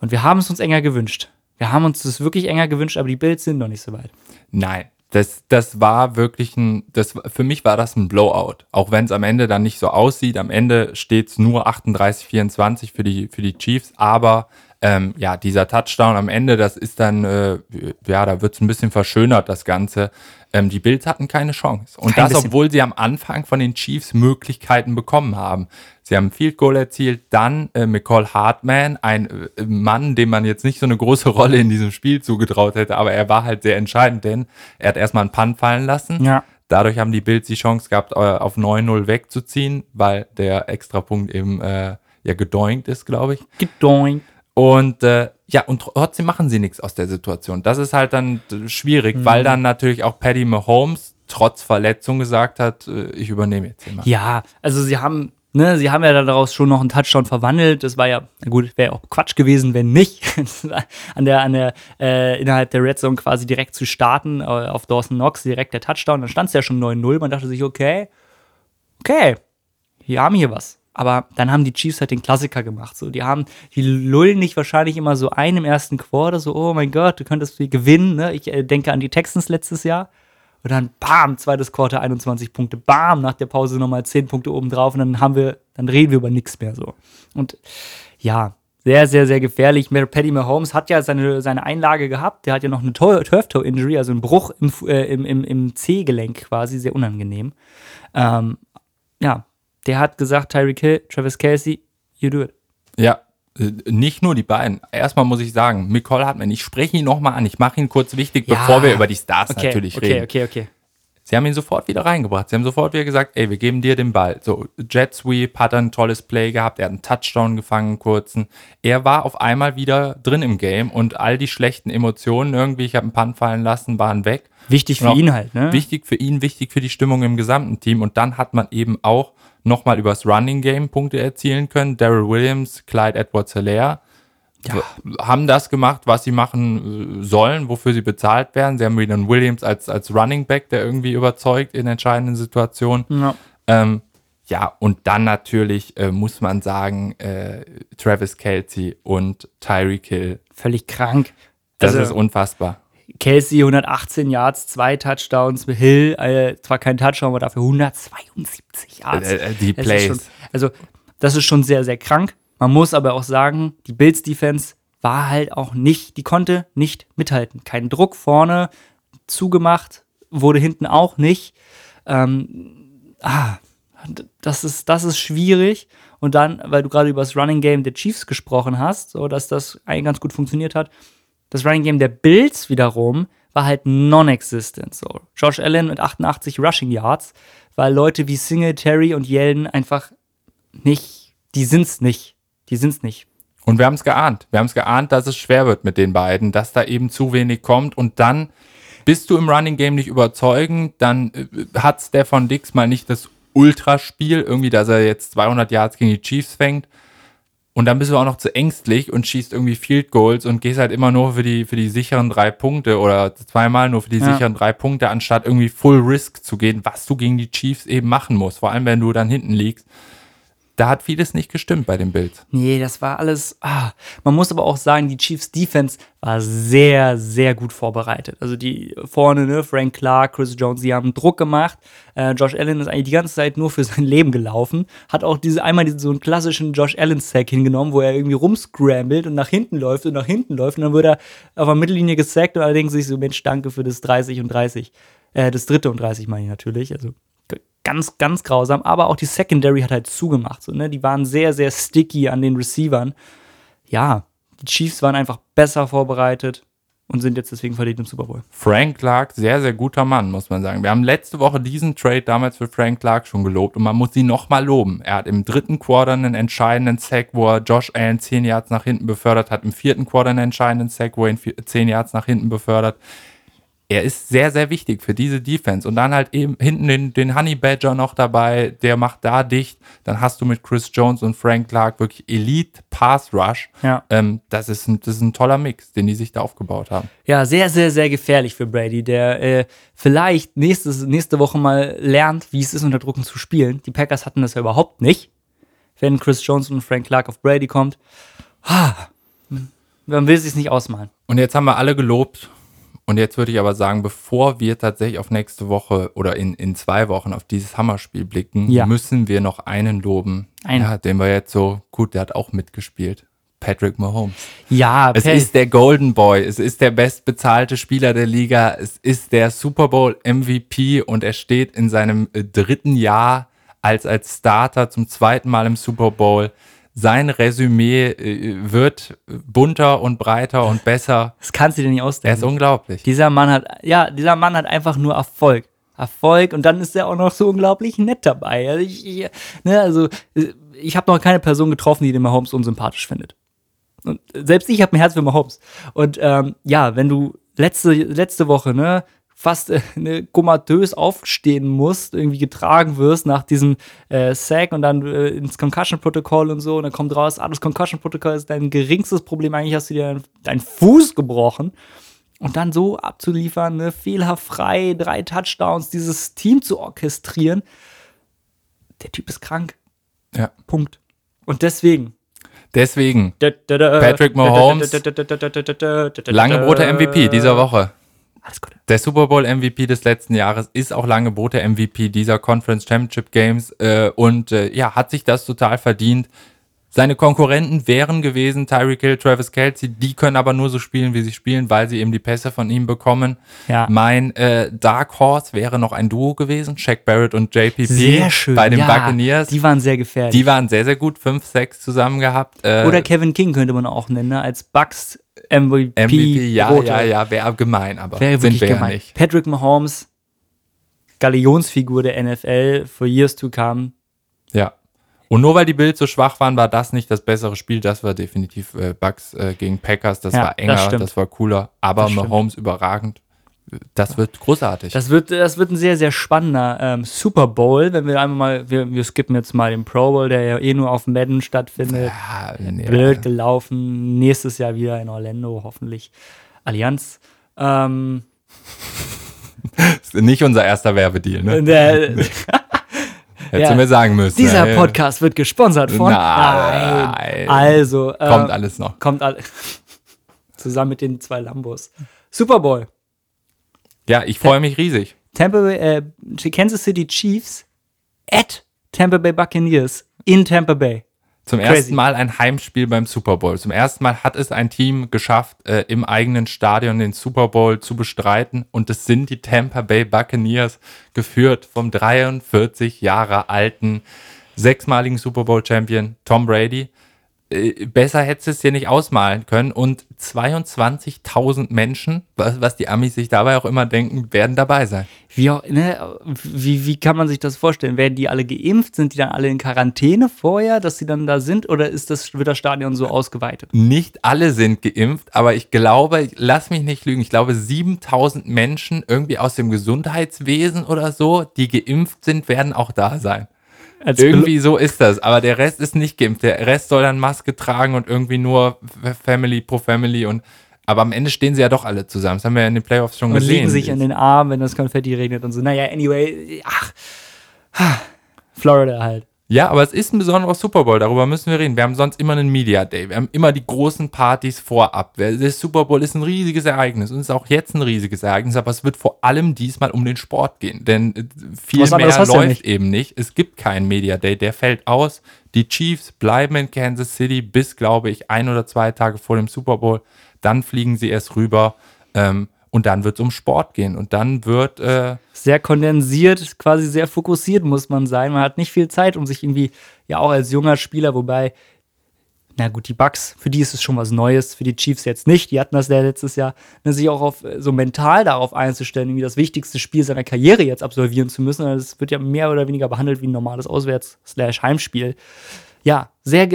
Und wir haben es uns enger gewünscht. Wir haben uns das wirklich enger gewünscht, aber die Bills sind noch nicht so weit.
Nein. Das, das war wirklich ein, das, für mich war das ein Blowout. Auch wenn es am Ende dann nicht so aussieht. Am Ende steht es nur 38, 24 für die, für die Chiefs. Aber ähm, ja, dieser Touchdown am Ende, das ist dann, äh, ja, da wird es ein bisschen verschönert, das Ganze. Ähm, die Bills hatten keine Chance. Und
Kein
das,
bisschen.
obwohl sie am Anfang von den Chiefs Möglichkeiten bekommen haben. Sie haben Field Goal erzielt, dann äh, McCall Hartman, ein äh, Mann, dem man jetzt nicht so eine große [LAUGHS] Rolle in diesem Spiel zugetraut hätte, aber er war halt sehr entscheidend, denn er hat erstmal einen Punt fallen lassen.
Ja.
Dadurch haben die Bills die Chance gehabt, äh, auf 9-0 wegzuziehen, weil der Extrapunkt eben äh, ja gedoinkt ist, glaube ich.
Gedoink.
Und äh, ja, und trotzdem machen sie nichts aus der Situation. Das ist halt dann schwierig,
Mhm.
weil dann natürlich auch Paddy Mahomes trotz Verletzung gesagt hat, äh, ich übernehme jetzt immer.
Ja, also sie haben, ne, sie haben ja daraus schon noch einen Touchdown verwandelt. Das war ja, na gut, wäre auch Quatsch gewesen, wenn nicht. [LAUGHS] An der, an der, äh, innerhalb der Red Zone quasi direkt zu starten, äh, auf Dawson Knox, direkt der Touchdown. Dann stand es ja schon 9-0. Man dachte sich, okay, okay, wir haben hier was. Aber dann haben die Chiefs halt den Klassiker gemacht. So, die haben, die lullen dich wahrscheinlich immer so ein im ersten Quarter, so, oh mein Gott, du könntest viel gewinnen. Ne? Ich äh, denke an die Texans letztes Jahr. Und dann, bam, zweites Quarter, 21 Punkte, bam, nach der Pause nochmal 10 Punkte oben drauf und dann haben wir, dann reden wir über nichts mehr so. Und ja, sehr, sehr, sehr gefährlich. Patty Mahomes hat ja seine, seine Einlage gehabt. Der hat ja noch eine Turf-Toe-Injury, also einen Bruch im, äh, im, im, im C-Gelenk quasi, sehr unangenehm. Ähm, ja, der hat gesagt, Tyreek Hill, Travis Kelsey, you do it.
Ja, äh, nicht nur die beiden. Erstmal muss ich sagen, Nicole Hartmann, ich spreche ihn nochmal an. Ich mache ihn kurz wichtig,
Ja.
bevor wir über die Stars
Okay,
natürlich
okay,
reden.
okay, okay.
Sie haben ihn sofort wieder reingebracht. Sie haben sofort wieder gesagt, ey, wir geben dir den Ball. So, Jet Sweep hat ein tolles Play gehabt. Er hat einen Touchdown gefangen, einen kurzen. Er war auf einmal wieder drin im Game und all die schlechten Emotionen irgendwie, ich habe einen Punt fallen lassen, waren weg.
Wichtig für ihn halt, ne?
Wichtig für ihn, wichtig für die Stimmung im gesamten Team. Und dann hat man eben auch nochmal übers Running Game Punkte erzielen können. Daryl Williams, Clyde Edwards-Hilaire haben das gemacht, was sie machen äh, sollen, wofür sie bezahlt werden. Sie haben wieder einen Williams als, als Running Back, der irgendwie überzeugt in entscheidenden Situationen.
Ja.
Ähm, ja, und dann natürlich äh, muss man sagen, äh, Travis Kelsey und Tyreek Hill.
Völlig krank.
Das
Also-
ist unfassbar.
Kelsey 118 Yards, zwei Touchdowns, Hill äh, zwar kein Touchdown, aber dafür 172 Yards.
Äh, äh, die Plays.
Schon, also, das ist schon sehr, sehr krank. Man muss aber auch sagen, die Bills Defense war halt auch nicht, die konnte nicht mithalten. Kein Druck vorne zugemacht, wurde hinten auch nicht. Ähm, ah, das ist, das ist schwierig. Und dann, weil du gerade über das Running Game der Chiefs gesprochen hast, so dass das eigentlich ganz gut funktioniert hat, das Running Game der Bills wiederum war halt non-existent. So. Josh Allen mit 88 Rushing Yards, weil Leute wie Singletary und Yeldon einfach nicht, die sind's nicht. Die sind's nicht.
Und wir haben es geahnt. Wir haben es geahnt, dass es schwer wird mit den beiden, dass da eben zu wenig kommt. Und dann bist du im Running Game nicht überzeugend, dann äh, hat Stefan Dix mal nicht das Ultraspiel, irgendwie, dass er jetzt 200 Yards gegen die Chiefs fängt. Und dann bist du auch noch zu ängstlich und schießt irgendwie Field Goals und gehst halt immer nur für die, für die sicheren drei Punkte oder zweimal nur für die
Ja.
sicheren drei Punkte, anstatt irgendwie Full Risk zu gehen, was du gegen die Chiefs eben machen musst. Vor allem, wenn du dann hinten liegst. Da hat vieles nicht gestimmt bei den Bills.
Nee, das war alles. Ah. Man muss aber auch sagen, die Chiefs Defense war sehr, sehr gut vorbereitet. Also die vorne, ne, Frank Clark, Chris Jones, die haben Druck gemacht. Äh, Josh Allen ist eigentlich die ganze Zeit nur für sein [LAUGHS] Leben gelaufen. Hat auch diese einmal diesen, so einen klassischen Josh Allen-Sack hingenommen, wo er irgendwie rumscrambled und nach hinten läuft und nach hinten läuft. Und dann wird er auf der Mittellinie gesackt und allerdings sich so, Mensch, danke für das 30 und 30. Äh, das dritte und 30 meine ich natürlich. Also ganz, ganz grausam. Aber auch die Secondary hat halt zugemacht. So, ne? Die waren sehr, sehr sticky an den Receivern. Ja, die Chiefs waren einfach besser vorbereitet und sind jetzt deswegen verdient im Super Bowl.
Frank Clark, sehr, sehr guter Mann, muss man sagen. Wir haben letzte Woche diesen Trade damals für Frank Clark schon gelobt und man muss ihn nochmal loben. Er hat im dritten Quarter einen entscheidenden Sack, wo er Josh Allen 10 Yards nach hinten befördert hat, im vierten Quarter einen entscheidenden Sack, wo er ihn vier- 10 Yards nach hinten befördert. Er ist sehr, sehr wichtig für diese Defense. Und dann halt eben hinten den, den Honey Badger noch dabei, der macht da dicht. Dann hast du mit Chris Jones und Frank Clark wirklich Elite Pass Rush.
Ja.
Ähm, das, ist ein, das ist ein toller Mix, den die sich da aufgebaut haben.
Ja, sehr, sehr, sehr gefährlich für Brady, der äh, vielleicht nächstes, nächste Woche mal lernt, wie es ist, unter Druck zu spielen. Die Packers hatten das ja überhaupt nicht. Wenn Chris Jones und Frank Clark auf Brady kommt, ah, man will sich nicht ausmalen.
Und jetzt haben wir alle gelobt. Und jetzt würde ich aber sagen, bevor wir tatsächlich auf nächste Woche oder in, in zwei Wochen auf dieses Hammerspiel blicken,
Ja.
müssen wir noch einen loben.
Einen.
Ja, den wir jetzt so, gut, der hat auch mitgespielt. Patrick Mahomes.
Ja,
Es
Per-
ist der Golden Boy, es ist der bestbezahlte Spieler der Liga, es ist der Super Bowl MVP und er steht in seinem äh, dritten Jahr als, als Starter zum zweiten Mal im Super Bowl. Sein Resümee äh, wird bunter und breiter und besser.
das kannst du dir nicht
Er
ausdenken.
ist unglaublich.
Dieser Mann hat, ja, dieser Mann hat einfach nur Erfolg. Erfolg und dann ist er auch noch so unglaublich nett dabei. Also ich, ich, ne, also äh, ich habe noch keine Person getroffen, die den Mahomes unsympathisch findet. Und selbst ich habe ein Herz für Mahomes. Und ähm, ja, wenn du letzte, letzte Woche, ne, fast äh, ne, komatös aufstehen musst, irgendwie getragen wirst nach diesem äh, Sack und dann äh, ins Concussion-Protokoll und so, und dann kommt raus, ah, das Concussion-Protokoll ist dein geringstes Problem, eigentlich hast du dir deinen deinen Fuß gebrochen. Und dann so abzuliefern, ne, fehlerfrei, drei Touchdowns, dieses Team zu orchestrieren, der Typ ist krank.
Ja.
Punkt. Und deswegen.
Deswegen,
Patrick
Patrick Mahomes, lange Brote MVP dieser Woche.
Alles Gute.
Der Super Bowl MVP des letzten Jahres ist auch lange Brote MVP dieser Conference Championship Games äh, und äh, ja, hat sich das total verdient. Seine Konkurrenten wären gewesen Tyreek Hill, Travis Kelsey, die können aber nur so spielen, wie sie spielen, weil sie eben die Pässe von ihm bekommen.
Ja.
Mein äh, Dark Horse wäre noch ein Duo gewesen, Shaq Barrett und JPP
Sehr schön.
bei den
ja,
Buccaneers.
Die waren sehr gefährlich.
Die waren sehr, sehr gut, 5, 6 zusammen gehabt. Äh,
Oder Kevin King könnte man auch nennen, ne? als Bucks MVP.
MVP, ja,
Rote.
ja, ja, wäre gemein, aber
Wäre
sind wir
gemein.
nicht.
Patrick Mahomes, Galionsfigur der NFL for years to come.
Ja. Und nur weil die Bills so schwach waren, war das nicht das bessere Spiel. Das war definitiv äh, Bucks äh, gegen Packers. Das
Ja,
war enger,
das
das, war cooler. Aber. Mahomes überragend. Das wird großartig.
Das wird, das wird ein sehr, sehr spannender ähm, Super Bowl, wenn wir einmal mal, wir, wir skippen jetzt mal den Pro Bowl, der ja eh nur auf Madden stattfindet.
ja, nee,
Blöd gelaufen. Nächstes Jahr wieder in Orlando, hoffentlich. Allianz. Ähm, [LAUGHS]
nicht unser erster Werbedeal, ne?
der, [LAUGHS]
Hättest du mir sagen müssen.
dieser
ey.
Podcast wird gesponsert von.
Nein.
Also, ähm,
Kommt alles noch.
Kommt alle. [LAUGHS] Zusammen mit den zwei Lambos. Super Bowl.
Ja, ich freue mich riesig.
Tampa Bay, äh, Kansas City Chiefs at Tampa Bay Buccaneers in Tampa Bay.
Zum
Crazy.
ersten Mal ein Heimspiel beim Super Bowl. Zum ersten Mal hat es ein Team geschafft, äh, im eigenen Stadion den Super Bowl zu bestreiten. Und es sind die Tampa Bay Buccaneers, geführt vom 43 Jahre alten, sechsmaligen Super Bowl Champion Tom Brady. Äh, besser hättest du es dir nicht ausmalen können. Und 22.000 Menschen, was, was die Amis sich dabei auch immer denken, werden dabei sein.
Wie, auch, ne, wie, wie kann man sich das vorstellen? Werden die alle geimpft? Sind die dann alle in Quarantäne vorher, dass sie dann da sind? Oder ist das, wird das Stadion so ausgeweitet?
Nicht alle sind geimpft, aber ich glaube, lass mich nicht lügen, ich glaube 7000 Menschen irgendwie aus dem Gesundheitswesen oder so, die geimpft sind, werden auch da sein. Irgendwie so ist das, aber der Rest ist nicht geimpft. Der Rest soll dann Maske tragen und irgendwie nur Family pro Family und aber am Ende stehen sie ja doch alle zusammen. Das haben wir ja in den Playoffs schon
und
gesehen.
liegen sich an den Arm, wenn das Konfetti regnet und so. Naja, anyway, ach, Florida halt.
Ja, aber es ist ein besonderer Super Bowl, darüber müssen wir reden. Wir haben sonst immer einen Media Day. Wir haben immer die großen Partys vorab. Der Super Bowl ist ein riesiges Ereignis und ist auch jetzt ein riesiges Ereignis, aber es wird vor allem diesmal um den Sport gehen. Denn äh, viel
Was
mehr
du ja
läuft
nicht.
eben nicht. Es gibt keinen Media Day, der fällt aus. Die Chiefs bleiben in Kansas City bis, glaube ich, ein oder zwei Tage vor dem Super Bowl. Dann fliegen sie erst rüber ähm, und dann wird es um Sport gehen. Und dann wird äh,
Sehr kondensiert, quasi sehr fokussiert muss man sein. Man hat nicht viel Zeit, um sich irgendwie, ja auch als junger Spieler, wobei, na gut, die Bucks, für die ist es schon was Neues, für die Chiefs jetzt nicht, die hatten das ja letztes Jahr, ne, sich auch auf, so mental darauf einzustellen, irgendwie das wichtigste Spiel seiner Karriere jetzt absolvieren zu müssen. Also Es wird ja mehr oder weniger behandelt wie ein normales Auswärts-Heimspiel. Ja, sehr,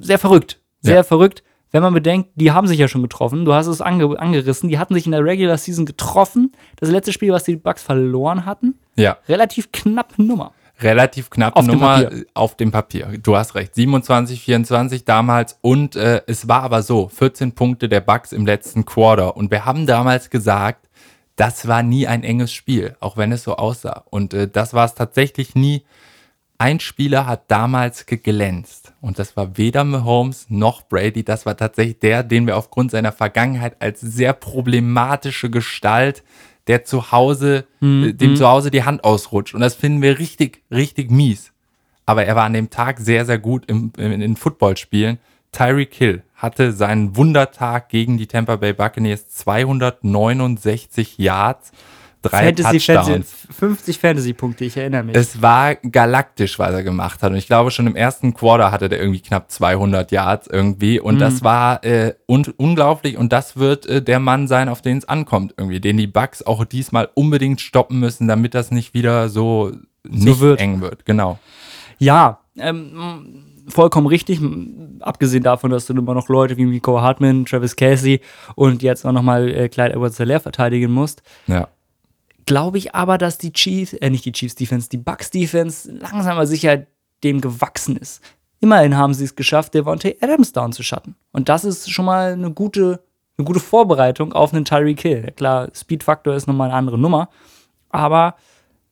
sehr verrückt. Sehr
Ja.
verrückt. Wenn man bedenkt, die haben sich ja schon getroffen. Du hast es ange angerissen. Die hatten sich in der Regular Season getroffen. Das letzte Spiel, was die Bucks verloren hatten,
ja.
relativ knappe Nummer.
relativ knappe
Auf dem
Nummer
Papier.
äh, auf dem Papier. Du hast recht. 27, 24 damals und äh, es war aber so, 14 Punkte der Bucks im letzten Quarter und wir haben damals gesagt, das war nie ein enges Spiel, auch wenn es so aussah. Und äh, das war es tatsächlich nie. Ein Spieler hat damals geglänzt und das war weder Mahomes noch Brady. Das war tatsächlich der, den wir aufgrund seiner Vergangenheit als sehr problematische Gestalt, der zu Hause, äh, dem zu Hause die Hand ausrutscht. Und das finden wir richtig, richtig mies. Aber er war an dem Tag sehr, sehr gut im, in den Footballspielen. Tyreek Hill hatte seinen Wundertag gegen die Tampa Bay Buccaneers 269 Yards, drei
Fantasy,
Touchdowns.
Fantasy, 50 Fantasy-Punkte, ich erinnere mich.
Es war galaktisch, was er gemacht hat. Und ich glaube, schon im ersten Quarter hatte der irgendwie knapp 200 Yards irgendwie. Und
Mhm.
das war äh, un unglaublich. Und das wird äh, der Mann sein, auf den es ankommt irgendwie. Den die Bucks auch diesmal unbedingt stoppen müssen, damit das nicht wieder so, nicht
wird.
eng wird. Genau.
Ja, ähm, vollkommen richtig. Abgesehen davon, dass du immer noch Leute wie Miko Hartman, Travis Casey und jetzt auch nochmal äh, Clyde Edwards-Helaire verteidigen musst.
Ja.
Glaube ich aber, dass die Chiefs, äh, nicht die Chiefs Defense, die Bucks Defense langsam aber sicher dem gewachsen ist. Immerhin haben sie es geschafft, Devontae Adams down zu schatten. Und das ist schon mal eine gute, eine gute Vorbereitung auf einen Tyreek Hill. Klar, Speed-Faktor ist nochmal eine andere Nummer. Aber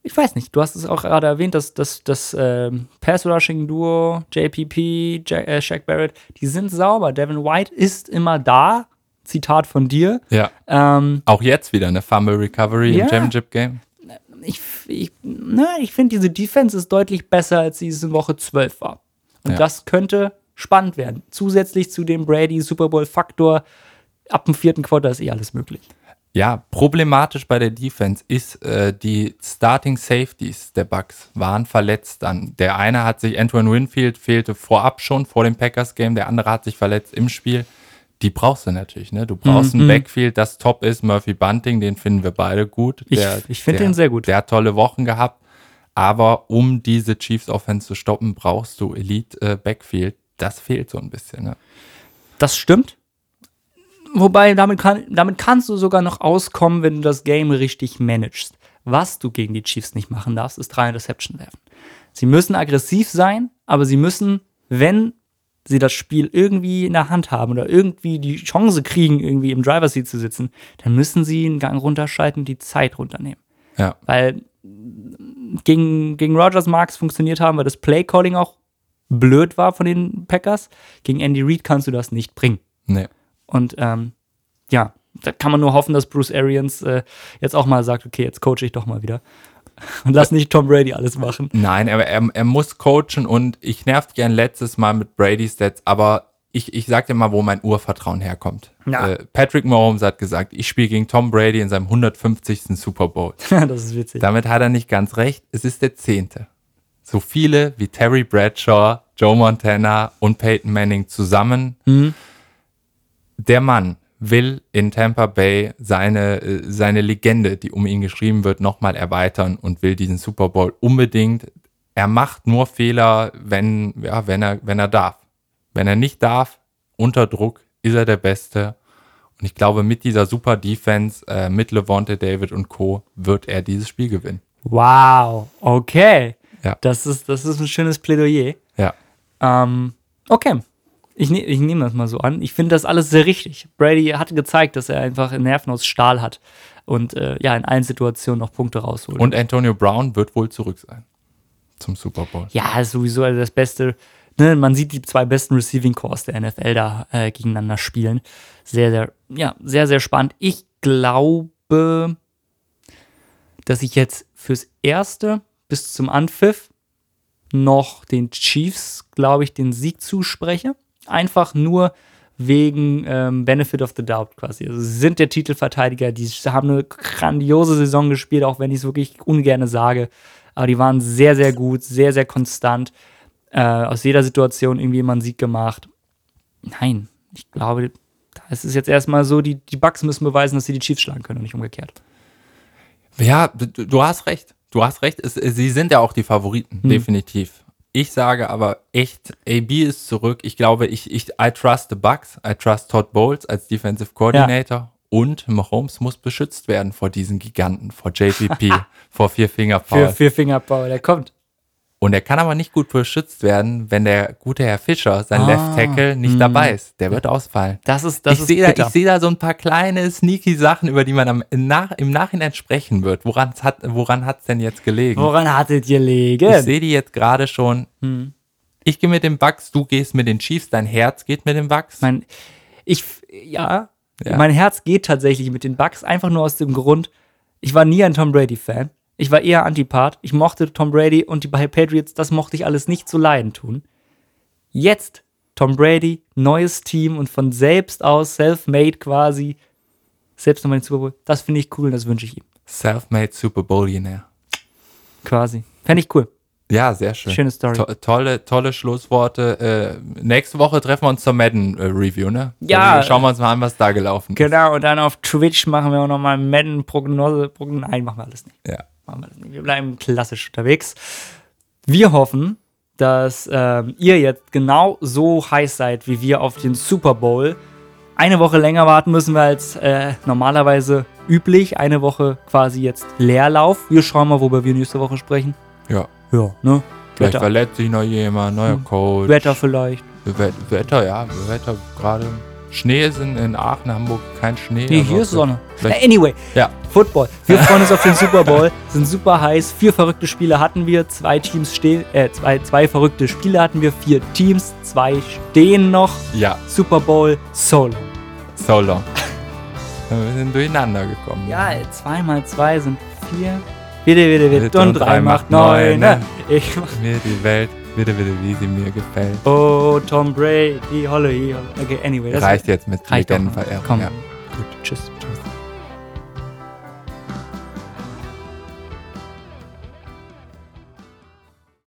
ich weiß nicht, du hast es auch gerade erwähnt, dass das, das ähm, Pass-Rushing-Duo, JPP, ja äh, Shaq Barrett, die sind sauber. Devin White ist immer da. Zitat von dir.
Ja.
Ähm,
Auch jetzt wieder eine Fumble Recovery
Ja.
im Championship Game.
ich ich, ich finde, diese Defense ist deutlich besser, als sie es in Woche 12 war. Und
Ja.
das könnte spannend werden. Zusätzlich zu dem Brady Super Bowl-Faktor, ab dem vierten Quarter ist eh alles möglich.
Ja, problematisch bei der Defense ist, äh, die Starting Safeties der Bucks waren verletzt dann. Der eine hat sich, Antoine Winfield fehlte vorab schon vor dem Packers-Game, der andere hat sich verletzt im Spiel. Die brauchst du natürlich, ne? Du brauchst ein Backfield, das top ist. Murphy Bunting, den finden wir beide gut.
Ich-
Der-
ich find
der-
den sehr gut.
Der hat tolle Wochen gehabt. Aber um diese Chiefs Offense zu stoppen, brauchst du Elite äh, Backfield. Das fehlt so ein bisschen, ne?
Das stimmt. Wobei, damit, kann, damit kannst du sogar noch auskommen, wenn du das Game richtig managst. Was du gegen die Chiefs nicht machen darfst, ist drei Interception werfen. Sie müssen aggressiv sein, aber sie müssen, wenn sie das Spiel irgendwie in der Hand haben oder irgendwie die Chance kriegen, irgendwie im Driver Seat zu sitzen, dann müssen sie einen Gang runterschalten und die Zeit runternehmen.
Ja.
Weil gegen, gegen Rogers Marks funktioniert haben, weil das Play-Calling auch blöd war von den Packers. Gegen Andy Reid kannst du das nicht bringen.
Nee.
Und ähm, ja, da kann man nur hoffen, dass Bruce Arians äh, jetzt auch mal sagt, okay, jetzt coache ich doch mal wieder. Und [LAUGHS] lass nicht Tom Brady alles machen.
Nein, aber er, er muss coachen und ich nervt gern letztes Mal mit Brady Stats, aber ich, ich sag dir mal, wo mein Urvertrauen herkommt.
Ja.
Äh, Patrick Mahomes hat gesagt, ich spiele gegen Tom Brady in seinem 150. Super Bowl. [LAUGHS]
das ist witzig.
Damit hat er nicht ganz recht. Es ist der zehnte. So viele wie Terry Bradshaw, Joe Montana und Peyton Manning zusammen. Der Mann will in Tampa Bay seine, äh, seine Legende, die um ihn geschrieben wird, nochmal erweitern und will diesen Super Bowl unbedingt. Er macht nur Fehler, wenn, ja, wenn, er, wenn er darf. Wenn er nicht darf, unter Druck, ist er der Beste. Und ich glaube, mit dieser super Defense, äh, mit Levante David und Co., wird er dieses Spiel gewinnen.
Wow, okay.
Ja.
Das ist, das ist ein schönes Plädoyer.
Ja.
Ähm, okay. Ich, ne, ich nehme das mal so an. Ich finde das alles sehr richtig. Brady hat gezeigt, dass er einfach Nerven aus Stahl hat und äh, ja, in allen Situationen noch Punkte rausholt.
Und Antonio Brown wird wohl zurück sein zum Super Bowl.
ja, ist sowieso das Beste. Ne, man sieht die zwei besten Receiving Cores der NFL da äh, gegeneinander spielen. Sehr, sehr, ja, sehr, sehr spannend. Ich glaube, dass ich jetzt fürs Erste bis zum Anpfiff noch den Chiefs, glaube ich, den Sieg zuspreche. Einfach nur wegen ähm, Benefit of the Doubt quasi. Also sie sind der Titelverteidiger, die haben eine grandiose Saison gespielt, auch wenn ich es wirklich ungern sage. Aber die waren sehr, sehr gut, sehr, sehr konstant. Äh, aus jeder Situation irgendwie immer einen Sieg gemacht. Nein, ich glaube, es ist jetzt erstmal so, die, die Bucks müssen beweisen, dass sie die Chiefs schlagen können und nicht umgekehrt.
Ja, du, du hast recht. Du hast recht. Es, sie sind ja auch die Favoriten, definitiv. Ich sage aber echt, AB ist zurück. Ich glaube, ich, ich, I trust the Bucks. I trust Todd Bowles als Defensive Coordinator. Und Mahomes muss beschützt werden vor diesen Giganten, vor JPP, [LAUGHS] vor Vier Finger
Für
Paul.
vier Finger Power, der kommt.
Und er kann aber nicht gut beschützt werden, wenn der gute Herr Fischer, sein
Ah,
Left Tackle, nicht dabei ist. Der wird ausfallen.
Das ist, das
ich sehe da, ich sehe da so ein paar kleine sneaky Sachen, über die man am, im, Nach, im Nachhinein sprechen wird. Woran hat woran hat's denn jetzt gelegen?
Woran hattet ihr
Ich
legen?
sehe die jetzt gerade schon.
Hm.
Ich gehe mit dem Bucks, du gehst mit den Chiefs, dein Herz geht mit dem Bucks.
Mein, ich, ja,
Ja.
mein Herz geht tatsächlich mit den Bucks, einfach nur aus dem Grund, ich war nie ein Tom Brady-Fan. Ich war eher Antipath. Ich mochte Tom Brady und die Patriots, das mochte ich alles nicht zu leiden tun. Jetzt Tom Brady, neues Team und von selbst aus, self-made quasi, selbst nochmal den Super Bowl. Das finde ich cool und das wünsche ich ihm.
Self-made Super Bowlionaire.
Quasi. Fände ich cool.
Ja, sehr schön.
Schöne Story.
To tolle, tolle Schlussworte. Äh, nächste Woche treffen wir uns zur Madden-Review, ne?
Ja.
Dann Schauen wir uns mal an, was da gelaufen ist.
Genau, und dann auf Twitch machen wir auch nochmal Madden-Prognose. Progn Nein, machen wir alles nicht.
Ja.
Wir, bleiben klassisch unterwegs. Wir hoffen, dass ähm, ihr jetzt genau so heiß seid wie wir auf den Super Bowl. Eine Woche länger warten müssen wir als äh, normalerweise üblich. Eine Woche quasi jetzt Leerlauf. Wir schauen mal, worüber wir nächste Woche sprechen.
ja.
Ja, ne?
Vielleicht
Wetter,
verletzt sich noch jemand, neuer Coach.
Wetter vielleicht.
We- Wetter, ja, Wetter gerade Schnee ist in, in Aachen, Hamburg kein Schnee.
Nee, hier ist Sonne. Anyway,
Ja,
Football. Wir [LAUGHS] freuen uns auf den Super Bowl, sind super heiß. Vier verrückte Spiele hatten wir, zwei Teams stehen, äh, zwei, zwei verrückte Spiele hatten wir, vier Teams, zwei stehen noch.
ja,
Super Bowl Solo.
so long. [LAUGHS] Wir sind durcheinander gekommen.
Ja, zwei mal zwei sind vier. Bitte, bitte, bitte. Und drei macht neun. ne?
ne?
Ich mach.
Mir die Welt, bitte, bitte, wie sie mir gefällt.
Oh, Tom Brady, holle, holle. Okay, anyway. das
Reicht jetzt mit. Legendenverehrung.
Komm,
Ja.
gut, tschüss.